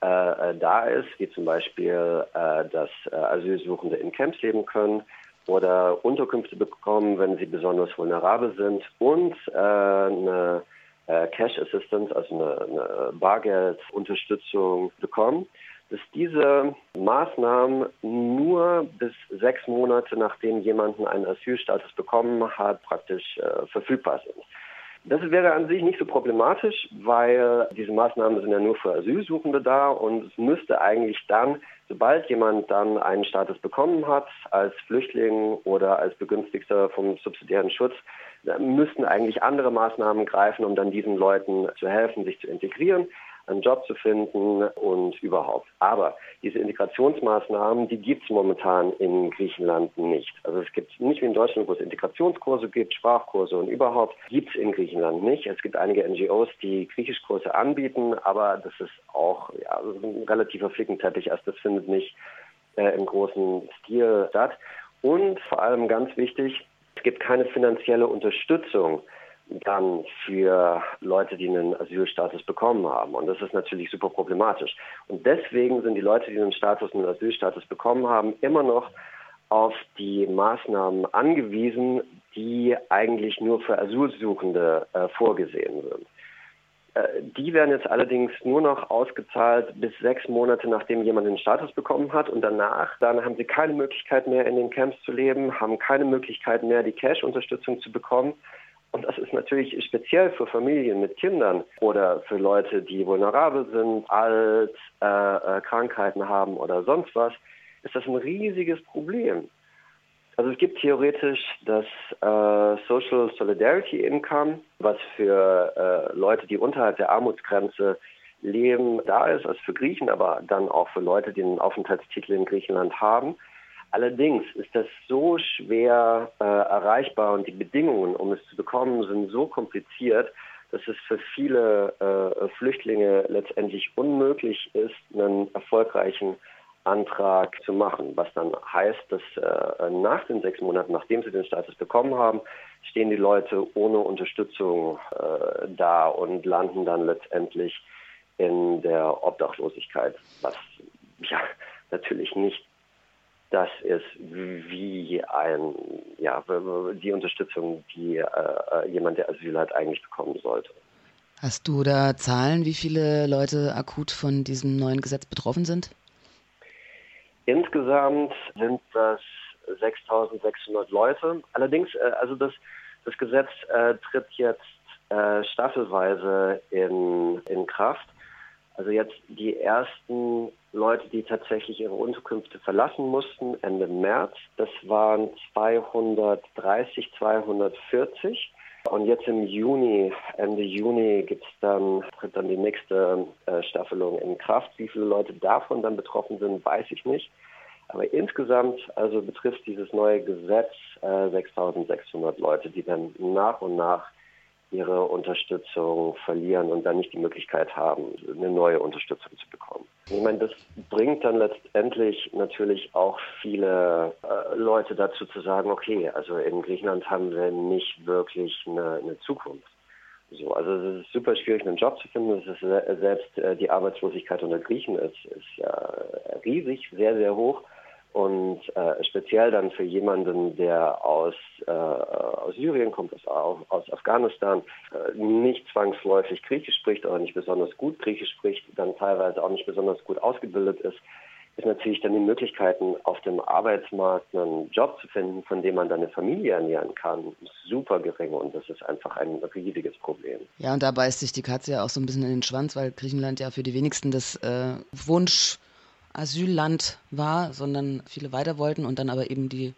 äh, da ist, wie zum Beispiel, äh, dass äh, Asylsuchende in Camps leben können oder Unterkünfte bekommen, wenn sie besonders vulnerabel sind und äh, eine äh, Cash Assistance, also eine, eine Bargeldunterstützung bekommen, dass diese Maßnahmen nur bis sechs Monate nachdem jemanden einen Asylstatus bekommen hat, praktisch äh, verfügbar sind. Das wäre an sich nicht so problematisch, weil diese Maßnahmen sind ja nur für Asylsuchende da und es müsste eigentlich dann, sobald jemand dann einen Status bekommen hat, als Flüchtling oder als Begünstigter vom subsidiären Schutz, müssten eigentlich andere Maßnahmen greifen, um dann diesen Leuten zu helfen, sich zu integrieren einen Job zu finden und überhaupt. Aber diese Integrationsmaßnahmen, die gibt es momentan in Griechenland nicht. Also es gibt nicht wie in Deutschland, wo es Integrationskurse gibt, Sprachkurse und überhaupt, gibt es in Griechenland nicht. Es gibt einige NGOs, die Griechischkurse anbieten, aber das ist auch ja, ein relativer Flickenteppich. Also das findet nicht äh, im großen Stil statt. Und vor allem ganz wichtig, es gibt keine finanzielle Unterstützung dann für Leute, die einen Asylstatus bekommen haben. Und das ist natürlich super problematisch. Und deswegen sind die Leute, die einen Status, einen Asylstatus bekommen haben, immer noch auf die Maßnahmen angewiesen, die eigentlich nur für Asylsuchende äh, vorgesehen sind. Äh, die werden jetzt allerdings nur noch ausgezahlt bis sechs Monate, nachdem jemand den Status bekommen hat. Und danach, dann haben sie keine Möglichkeit mehr, in den Camps zu leben, haben keine Möglichkeit mehr, die Cash-Unterstützung zu bekommen. Und das ist natürlich speziell für Familien mit Kindern oder für Leute, die vulnerabel sind, alt, äh, äh, Krankheiten haben oder sonst was, ist das ein riesiges Problem. Also es gibt theoretisch das äh, Social Solidarity Income, was für äh, Leute, die unterhalb der Armutsgrenze leben, da ist, also für Griechen, aber dann auch für Leute, die einen Aufenthaltstitel in Griechenland haben. Allerdings ist das so schwer äh, erreichbar und die Bedingungen, um es zu bekommen, sind so kompliziert, dass es für viele äh, Flüchtlinge letztendlich unmöglich ist, einen erfolgreichen Antrag zu machen. Was dann heißt, dass äh, nach den sechs Monaten, nachdem sie den Status bekommen haben, stehen die Leute ohne Unterstützung äh, da und landen dann letztendlich in der Obdachlosigkeit, was ja natürlich nicht das ist wie ein, ja, die Unterstützung, die äh, jemand, der Asyl hat, eigentlich bekommen sollte. Hast du da Zahlen, wie viele Leute akut von diesem neuen Gesetz betroffen sind? Insgesamt sind das 6.600 Leute. Allerdings, äh, also das, das Gesetz äh, tritt jetzt äh, staffelweise in, in Kraft. Also jetzt die ersten Leute, die tatsächlich ihre Unterkünfte verlassen mussten, Ende März. Das waren 230, 240. Und jetzt im Juni, Ende Juni gibt's dann, tritt dann die nächste äh, Staffelung in Kraft. Wie viele Leute davon dann betroffen sind, weiß ich nicht. Aber insgesamt also betrifft dieses neue Gesetz äh, 6600 Leute, die dann nach und nach ihre Unterstützung verlieren und dann nicht die Möglichkeit haben, eine neue Unterstützung zu bekommen. Ich meine, das bringt dann letztendlich natürlich auch viele äh, Leute dazu zu sagen, okay, also in Griechenland haben wir nicht wirklich eine, eine Zukunft. So, also es ist super schwierig, einen Job zu finden. Ist selbst äh, die Arbeitslosigkeit unter Griechen ist, ist ja riesig, sehr, sehr hoch. Und äh, speziell dann für jemanden, der aus, äh, aus Syrien kommt, aus, aus Afghanistan, äh, nicht zwangsläufig Griechisch spricht oder nicht besonders gut Griechisch spricht, dann teilweise auch nicht besonders gut ausgebildet ist, ist natürlich dann die Möglichkeiten, auf dem Arbeitsmarkt einen Job zu finden, von dem man dann eine Familie ernähren kann, super gering und das ist einfach ein riesiges Problem. Ja, und da beißt sich die Katze ja auch so ein bisschen in den Schwanz, weil Griechenland ja für die wenigsten das äh, Wunsch Asylland war, sondern viele weiter wollten und dann aber eben die,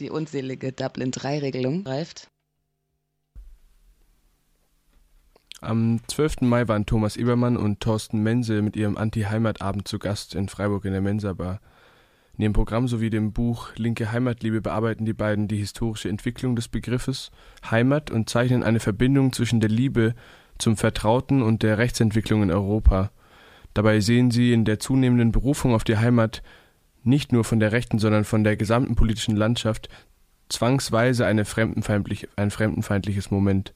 die unselige Dublin-3-Regelung greift. Am 12. Mai waren Thomas Ebermann und Thorsten Mense mit ihrem Anti-Heimatabend zu Gast in Freiburg in der Mensa-Bar. In ihrem Programm sowie dem Buch Linke Heimatliebe bearbeiten die beiden die historische Entwicklung des Begriffes Heimat und zeichnen eine Verbindung zwischen der Liebe zum Vertrauten und der Rechtsentwicklung in Europa. Dabei sehen sie in der zunehmenden Berufung auf die Heimat nicht nur von der rechten, sondern von der gesamten politischen Landschaft zwangsweise eine fremdenfeindlich, ein fremdenfeindliches Moment.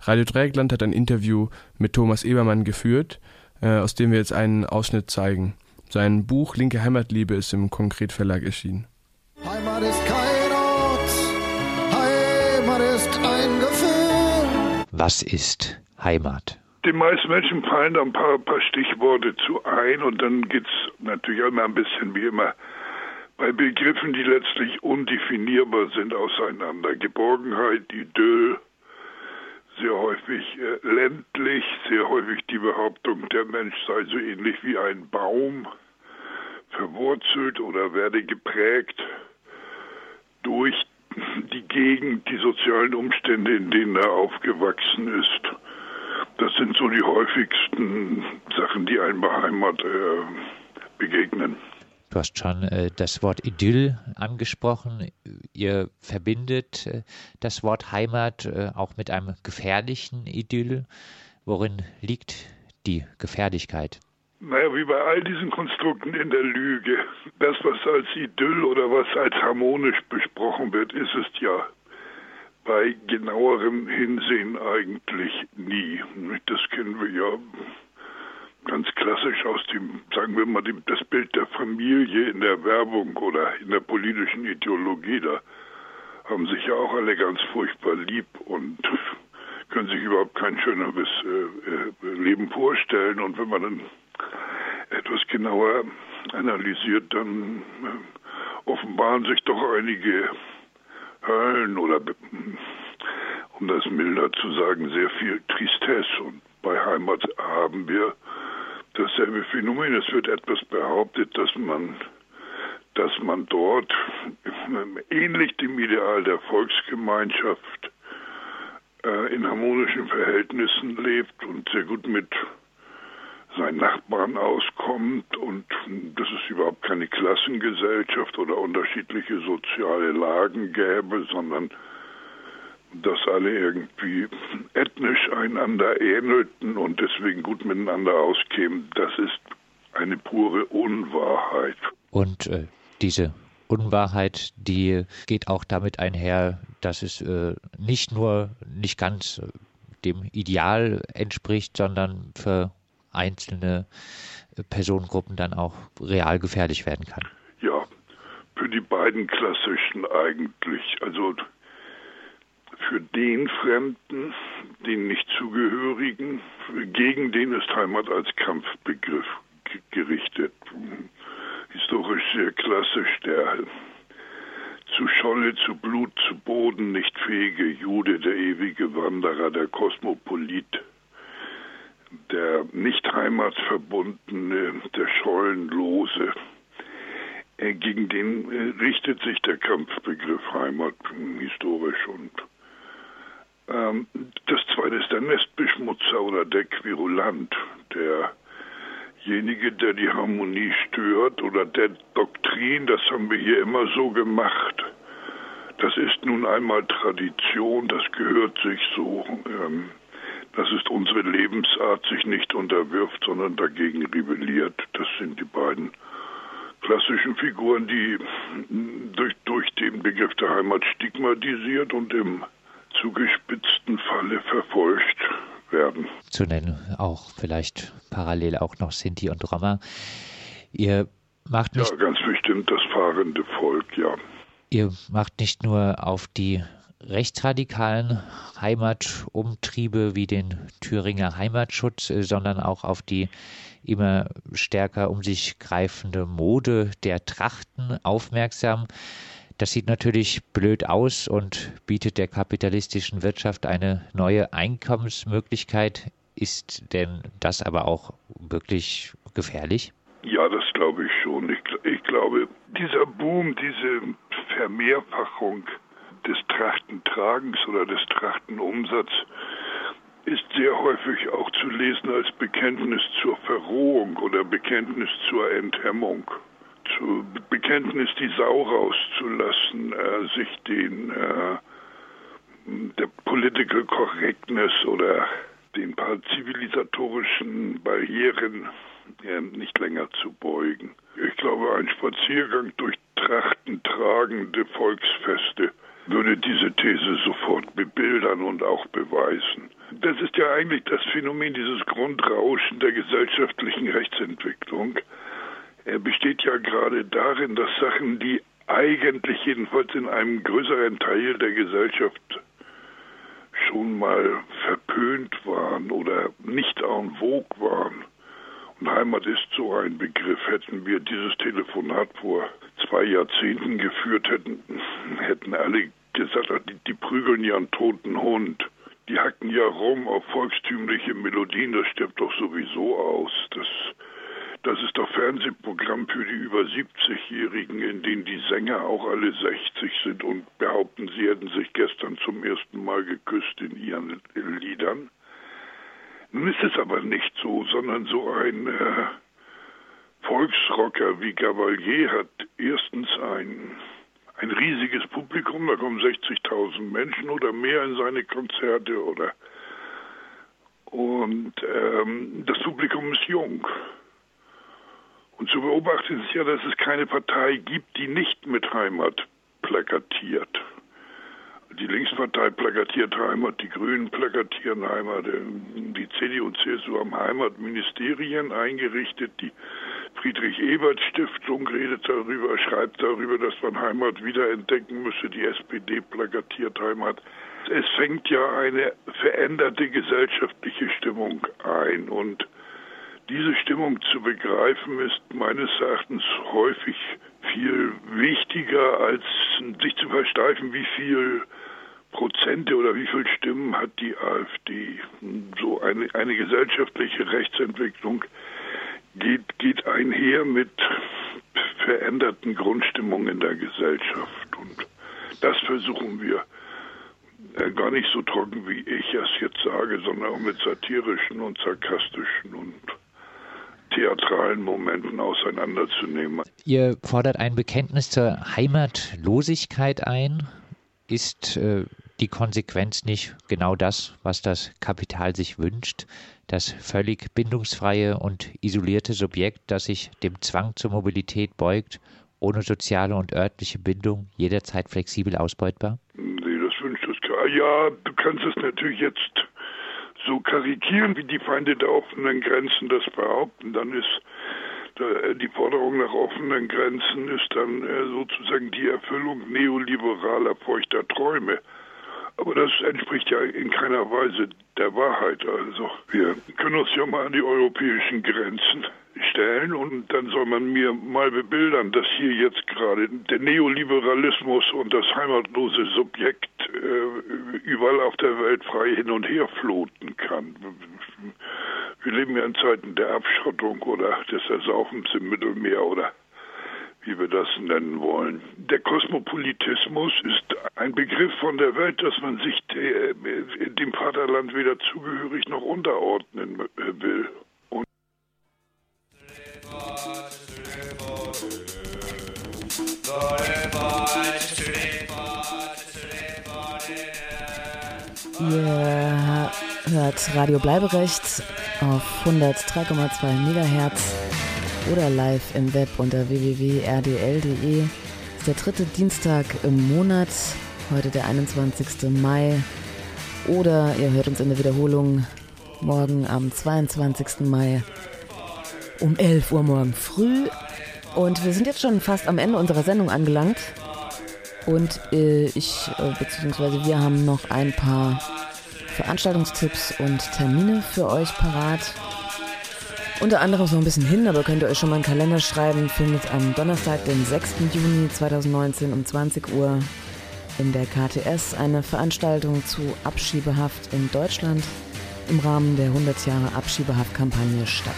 Radio Dreieckland hat ein Interview mit Thomas Ebermann geführt, äh, aus dem wir jetzt einen Ausschnitt zeigen. Sein Buch Linke Heimatliebe ist im Konkret Verlag erschienen. Heimat ist kein Ort, Heimat ist ein Gefühl. Was ist Heimat? Die meisten Menschen fallen da ein paar, paar Stichworte zu ein und dann geht es natürlich immer ein bisschen wie immer bei Begriffen, die letztlich undefinierbar sind, auseinander. Geborgenheit, Idyll, sehr häufig äh, ländlich, sehr häufig die Behauptung, der Mensch sei so ähnlich wie ein Baum, verwurzelt oder werde geprägt durch die Gegend, die sozialen Umstände, in denen er aufgewachsen ist. Das sind so die häufigsten Sachen, die einem bei Heimat äh, begegnen. Du hast schon äh, das Wort Idyll angesprochen. Ihr verbindet äh, das Wort Heimat äh, auch mit einem gefährlichen Idyll. Worin liegt die Gefährlichkeit? Naja, wie bei all diesen Konstrukten in der Lüge. Das, was als Idyll oder was als harmonisch besprochen wird, ist es ja bei genauerem Hinsehen eigentlich nie. Das kennen wir ja ganz klassisch aus dem, sagen wir mal, dem, das Bild der Familie in der Werbung oder in der politischen Ideologie. Da haben sich ja auch alle ganz furchtbar lieb und können sich überhaupt kein schöneres äh, äh, Leben vorstellen. Und wenn man dann etwas genauer analysiert, dann äh, offenbaren sich doch einige Höllen oder, um das milder zu sagen, sehr viel Tristesse. Und bei Heimat haben wir dasselbe Phänomen. Es wird etwas behauptet, dass man, dass man dort ähnlich dem Ideal der Volksgemeinschaft äh, in harmonischen Verhältnissen lebt und sehr gut mit seinen Nachbarn auskommt und dass es überhaupt keine Klassengesellschaft oder unterschiedliche soziale Lagen gäbe, sondern dass alle irgendwie ethnisch einander ähnelten und deswegen gut miteinander auskämen, das ist eine pure Unwahrheit. Und äh, diese Unwahrheit, die geht auch damit einher, dass es äh, nicht nur nicht ganz äh, dem Ideal entspricht, sondern für einzelne äh, Personengruppen dann auch real gefährlich werden kann. Ja, für die beiden klassischen eigentlich. Also für den Fremden, den Nichtzugehörigen, gegen den ist Heimat als Kampfbegriff gerichtet. Historisch sehr klassisch der zu Scholle, zu Blut, zu Boden nicht fähige Jude, der ewige Wanderer, der Kosmopolit, der nicht heimatverbundene, der Schollenlose. Äh, gegen den äh, richtet sich der Kampfbegriff Heimat historisch und ähm, das zweite ist der Nestbeschmutzer oder der Querulant, derjenige, der die Harmonie stört oder der Doktrin, das haben wir hier immer so gemacht. Das ist nun einmal Tradition, das gehört sich so. Ähm, Das ist unsere Lebensart, sich nicht unterwirft, sondern dagegen rebelliert. Das sind die beiden klassischen Figuren, die durch, durch den Begriff der Heimat stigmatisiert und im zugespitzten Falle verfolgt werden. Zu nennen auch vielleicht parallel auch noch Sinti und Roma. Ihr macht nicht. Ja, ganz bestimmt das fahrende Volk, ja. Ihr macht nicht nur auf die rechtsradikalen Heimatumtriebe wie den Thüringer Heimatschutz, äh, sondern auch auf die immer stärker um sich greifende Mode der Trachten aufmerksam. Das sieht natürlich blöd aus und bietet der kapitalistischen Wirtschaft eine neue Einkommensmöglichkeit. Ist denn das aber auch wirklich gefährlich? Ja, das glaube ich schon. Ich, ich glaube, dieser Boom, diese Vermehrfachung des Trachtentragens oder des Trachtenumsatzes ist sehr häufig auch zu lesen als Bekenntnis zur Verrohung oder Bekenntnis zur Enthemmung. Zu Bekenntnis, die Sau rauszulassen, äh, sich den äh, der Political Correctness oder den paar zivilisatorischen Barrieren äh, nicht länger zu beugen. Ich glaube, ein Spaziergang durch trachtentragende Volksfeste würde diese These sofort bebildern und auch beweisen. Das ist ja eigentlich das Phänomen dieses Grundrauschen der gesellschaftlichen Rechtsentwicklung. Er besteht ja gerade darin, dass Sachen, die eigentlich jedenfalls in einem größeren Teil der Gesellschaft schon mal verpönt waren oder nicht en vogue waren. Und Heimat ist so ein Begriff. Hätten wir dieses Telefonat vor zwei Jahrzehnten geführt, hätten, hätten alle gesagt, die, die prügeln ja einen toten Hund. Die hacken ja rum auf volkstümliche Melodien, das stirbt doch sowieso aus. Das, das ist doch Fernsehprogramm für die über 70-Jährigen, in denen die Sänger auch alle 60 sind und behaupten, sie hätten sich gestern zum ersten Mal geküsst in ihren Liedern. Nun ist es aber nicht so, sondern so ein äh, Volksrocker wie Gavalier hat erstens ein ein riesiges Publikum, da kommen 60.000 Menschen oder mehr in seine Konzerte oder und ähm, das Publikum ist jung. Und zu beobachten ist ja, dass es keine Partei gibt, die nicht mit Heimat plakatiert. Die Linkspartei plakatiert Heimat, die Grünen plakatieren Heimat, die CDU und CSU haben Heimatministerien eingerichtet, die Friedrich-Ebert-Stiftung redet darüber, schreibt darüber, dass man Heimat wiederentdecken müsse. Die SPD plakatiert Heimat. Es fängt ja eine veränderte gesellschaftliche Stimmung ein und diese Stimmung zu begreifen ist meines Erachtens häufig viel wichtiger, als sich zu versteifen, wie viel Prozente oder wie viel Stimmen hat die AfD. So eine, eine gesellschaftliche Rechtsentwicklung geht, geht einher mit veränderten Grundstimmungen in der Gesellschaft. Und das versuchen wir äh, gar nicht so trocken, wie ich es jetzt sage, sondern auch mit satirischen und sarkastischen und theatralen Momenten auseinanderzunehmen. Ihr fordert ein Bekenntnis zur Heimatlosigkeit ein. Ist äh, die Konsequenz nicht genau das, was das Kapital sich wünscht? das völlig bindungsfreie und isolierte Subjekt, das sich dem Zwang zur Mobilität beugt, ohne soziale und örtliche Bindung, jederzeit flexibel ausbeutbar? Nee, das wünscht es gar. Ja, du kannst es natürlich jetzt so karikieren, wie die Feinde der offenen Grenzen das behaupten. Dann ist die Forderung nach offenen Grenzen ist dann äh, sozusagen die Erfüllung neoliberaler feuchter Träume. Aber das entspricht ja in keiner Weise der Wahrheit. Also wir können uns ja mal an die europäischen Grenzen stellen und dann soll man mir mal bebildern, dass hier jetzt gerade der Neoliberalismus und das heimatlose Subjekt äh, überall auf der Welt frei hin und her floten kann. Wir leben ja in Zeiten der Abschottung oder des Ersaufens im Mittelmeer oder wie wir das nennen wollen. Der Kosmopolitismus ist ein Begriff von der Welt, dass man sich äh, dem Vaterland weder zugehörig noch unterordnen äh, will. Und Ihr hört Radio Bleiberecht auf 103,2 MHz oder live im Web unter www.rdl.de. ist der dritte Dienstag im Monat, heute der 21. Mai. Oder ihr hört uns in der Wiederholung morgen am 22. Mai um 11 Uhr morgen früh. Und wir sind jetzt schon fast am Ende unserer Sendung angelangt. Und äh, ich, äh, beziehungsweise wir haben noch ein paar Veranstaltungstipps und Termine für euch parat. Unter anderem so ein bisschen hin, aber könnt ihr euch schon mal einen Kalender schreiben, findet am Donnerstag, den 6. Juni 2019 um 20 Uhr in der KTS eine Veranstaltung zu Abschiebehaft in Deutschland im Rahmen der 100 Jahre Abschiebehaft-Kampagne statt.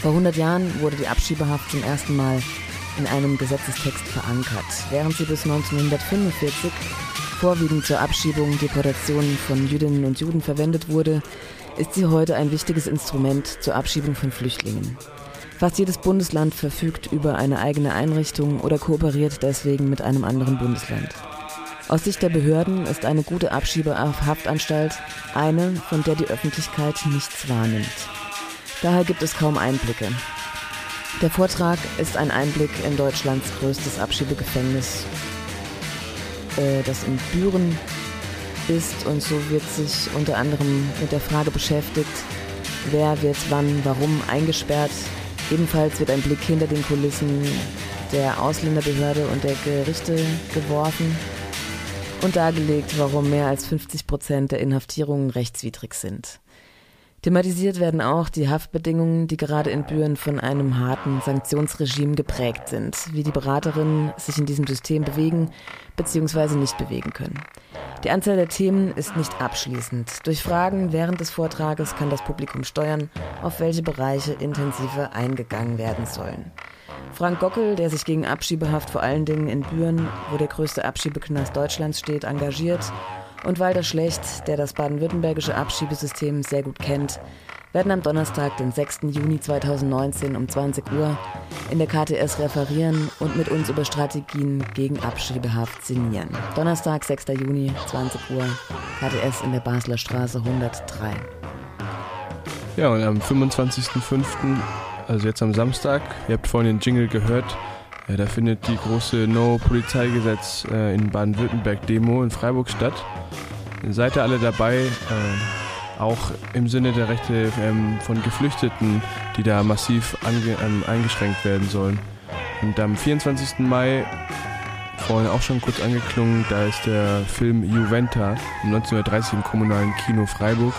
Vor 100 Jahren wurde die Abschiebehaft zum ersten Mal in einem Gesetzestext verankert, während sie bis 1945 vorwiegend zur Abschiebung, Deportation von Jüdinnen und Juden verwendet wurde, ist sie heute ein wichtiges Instrument zur Abschiebung von Flüchtlingen. Fast jedes Bundesland verfügt über eine eigene Einrichtung oder kooperiert deswegen mit einem anderen Bundesland. Aus Sicht der Behörden ist eine gute Abschiebehaftanstalt eine, von der die Öffentlichkeit nichts wahrnimmt. Daher gibt es kaum Einblicke. Der Vortrag ist ein Einblick in Deutschlands größtes Abschiebegefängnis, äh, das in Büren ist und so wird sich unter anderem mit der Frage beschäftigt, wer wird wann, warum eingesperrt. Ebenfalls wird ein Blick hinter den Kulissen der Ausländerbehörde und der Gerichte geworfen und dargelegt, warum mehr als 50 Prozent der Inhaftierungen rechtswidrig sind. Thematisiert werden auch die Haftbedingungen, die gerade in Büren von einem harten Sanktionsregime geprägt sind, wie die Beraterinnen sich in diesem System bewegen bzw. nicht bewegen können. Die Anzahl der Themen ist nicht abschließend. Durch Fragen während des Vortrages kann das Publikum steuern, auf welche Bereiche intensiver eingegangen werden sollen. Frank Gockel, der sich gegen Abschiebehaft vor allen Dingen in Büren, wo der größte Abschiebeknast Deutschlands steht, engagiert und Walter Schlecht, der das baden-württembergische Abschiebesystem sehr gut kennt, werden am Donnerstag, den 6. Juni 2019 um 20 Uhr in der KTS referieren und mit uns über Strategien gegen Abschiebehaft sinnieren. Donnerstag, 6. Juni, 20 Uhr, KTS in der Basler Straße 103. Ja, und am 25.05., also jetzt am Samstag, ihr habt vorhin den Jingle gehört, ja, da findet die große No-Polizeigesetz äh, in Baden-Württemberg-Demo in Freiburg statt. Seid ihr alle dabei? Äh, auch im Sinne der Rechte ähm, von Geflüchteten, die da massiv ähm, eingeschränkt werden sollen. Und am 24. Mai, vorhin auch schon kurz angeklungen, da ist der Film Juventa um 1930 im kommunalen Kino Freiburg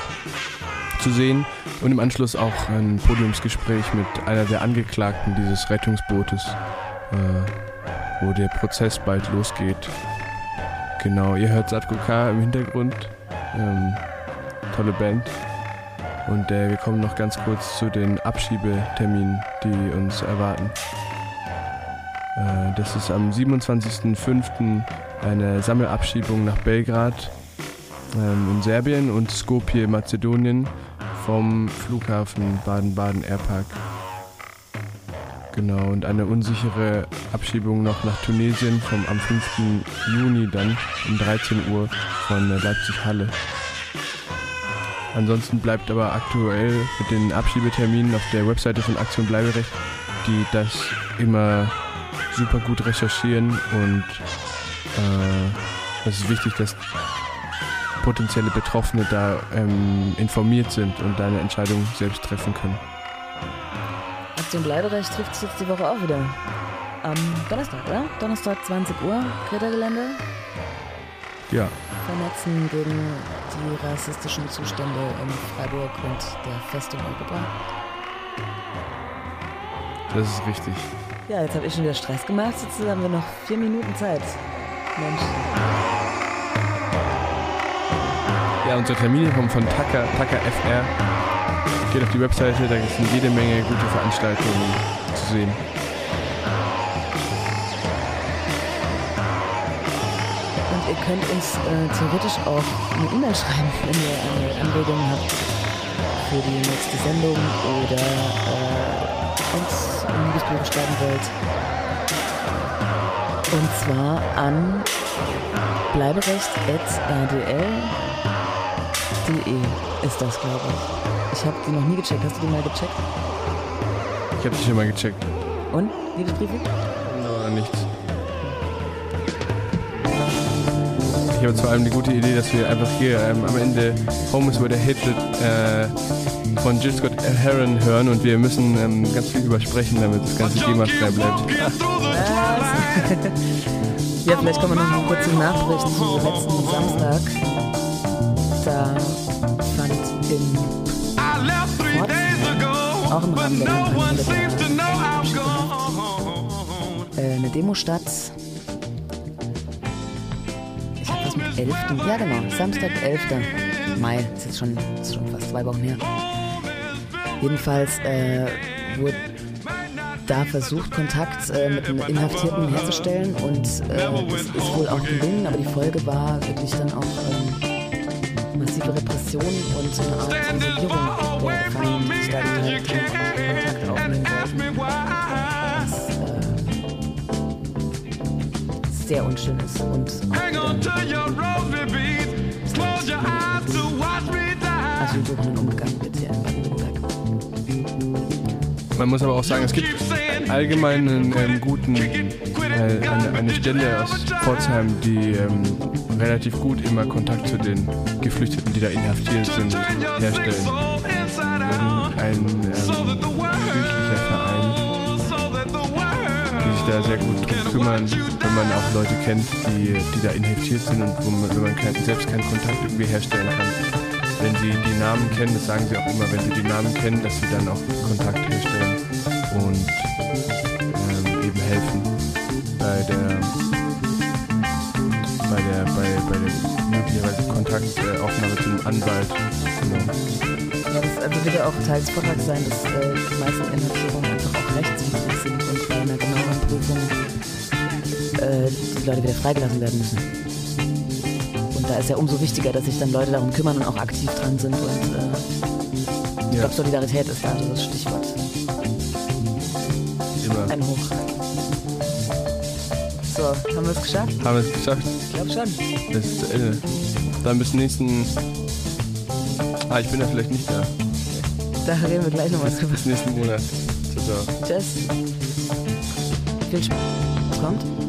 zu sehen und im Anschluss auch ein Podiumsgespräch mit einer der Angeklagten dieses Rettungsbootes äh, wo der Prozess bald losgeht. Genau, ihr hört Satko K im Hintergrund. Ähm, tolle Band. Und äh, wir kommen noch ganz kurz zu den Abschiebeterminen, die uns erwarten. Äh, das ist am 27.05. eine Sammelabschiebung nach Belgrad ähm, in Serbien und Skopje, Mazedonien vom Flughafen Baden-Baden Airpark Genau, und eine unsichere Abschiebung noch nach Tunesien vom am 5. Juni dann um 13 Uhr von Leipzig-Halle. Ansonsten bleibt aber aktuell mit den Abschiebeterminen auf der Webseite von Aktion Bleiberecht, die das immer super gut recherchieren und äh, es ist wichtig, dass potenzielle Betroffene da ähm, informiert sind und da eine Entscheidung selbst treffen können. Aktion Bleiberecht trifft sich jetzt die Woche auch wieder. Am Donnerstag, oder? Donnerstag 20 Uhr, Kreta-Gelände. Ja. Vernetzen gegen die rassistischen Zustände in Freiburg und der Festung Europa. Das ist richtig. Ja, jetzt habe ich schon wieder Stress gemacht. Jetzt haben wir noch vier Minuten Zeit. Mensch. Ja, unsere Termine kommen von Tucker, Tucker FR. Geht auf die Webseite, da sind jede Menge gute Veranstaltungen zu sehen. Und ihr könnt uns äh, theoretisch auch eine E-Mail schreiben, wenn ihr eine Anregung habt für die nächste Sendung oder äh, uns ein Liebesbuch schreiben wollt. Und zwar an bleiberecht.rdl ist das, glaube ich. Ich habe die noch nie gecheckt. Hast du die mal gecheckt? Ich habe die schon mal gecheckt. Und? Liebesbriefe? No, nichts. Ich habe vor allem die gute Idee, dass wir einfach hier ähm, am Ende Home is where the Hatred äh, von Jill Scott Heron hören und wir müssen ähm, ganz viel übersprechen, damit das ganze Thema frei bleibt. ja, vielleicht kommen wir noch einen kurzen Nachbericht zu letzten Samstag. Pforzheim, auch im Rahmen der Kampagne äh, eine Demo statt. Ich habe was mit 11. Ja, genau. Samstag, 11. Mai. Das ist jetzt schon, ist schon fast zwei Wochen her. Jedenfalls äh, wurde da versucht, Kontakt äh, mit einem Inhaftierten herzustellen und äh, das ist wohl auch gelungen, aber die Folge war wirklich dann auch ähm, massive Repression und so eine Art Isolierung der Gefangenen, die sich da haben, aufnehmen wollten. Was äh, sehr unschön ist und Asylsuchenden umgegangen wird hier in Baden-Württemberg. Man muss aber auch sagen, es gibt allgemein einen ähm, guten, äh, eine, eine Stelle aus Pforzheim, die ähm, relativ gut immer Kontakt zu den Geflüchteten, die da inhaftiert sind, herstellen. Ein ähm, Verein, die sich da sehr gut drum kümmern, wenn man auch Leute kennt, die, die da inhaftiert sind und wo man, wenn man kein, selbst keinen Kontakt irgendwie herstellen kann wenn sie die Namen kennen, das sagen sie auch immer, wenn sie die Namen kennen, dass sie dann auch Kontakt herstellen und möglicherweise Kontaktaufnahme zu einem Anwalt. Genau. Ja, das also wird ja auch Teil des Vortrags sein, dass äh, die meisten Inhaftierungen einfach auch rechtswidrig sind und bei einer genaueren Prüfung äh, die Leute wieder freigelassen werden müssen. Und da ist ja umso wichtiger, dass sich dann Leute darum kümmern und auch aktiv dran sind. Und äh, ich glaube, Solidarität ist da also das Stichwort. Immer. Ein Hoch. So, haben wir es geschafft? Haben wir es geschafft? Ich glaube schon. Das ist zu Ende. Dann bis nächsten. Ah, ich bin ja vielleicht nicht da. Da reden wir gleich nochmal drüber. Bis nächsten Monat. Ciao, ciao. Tschüss. Viel Spaß. Kommt?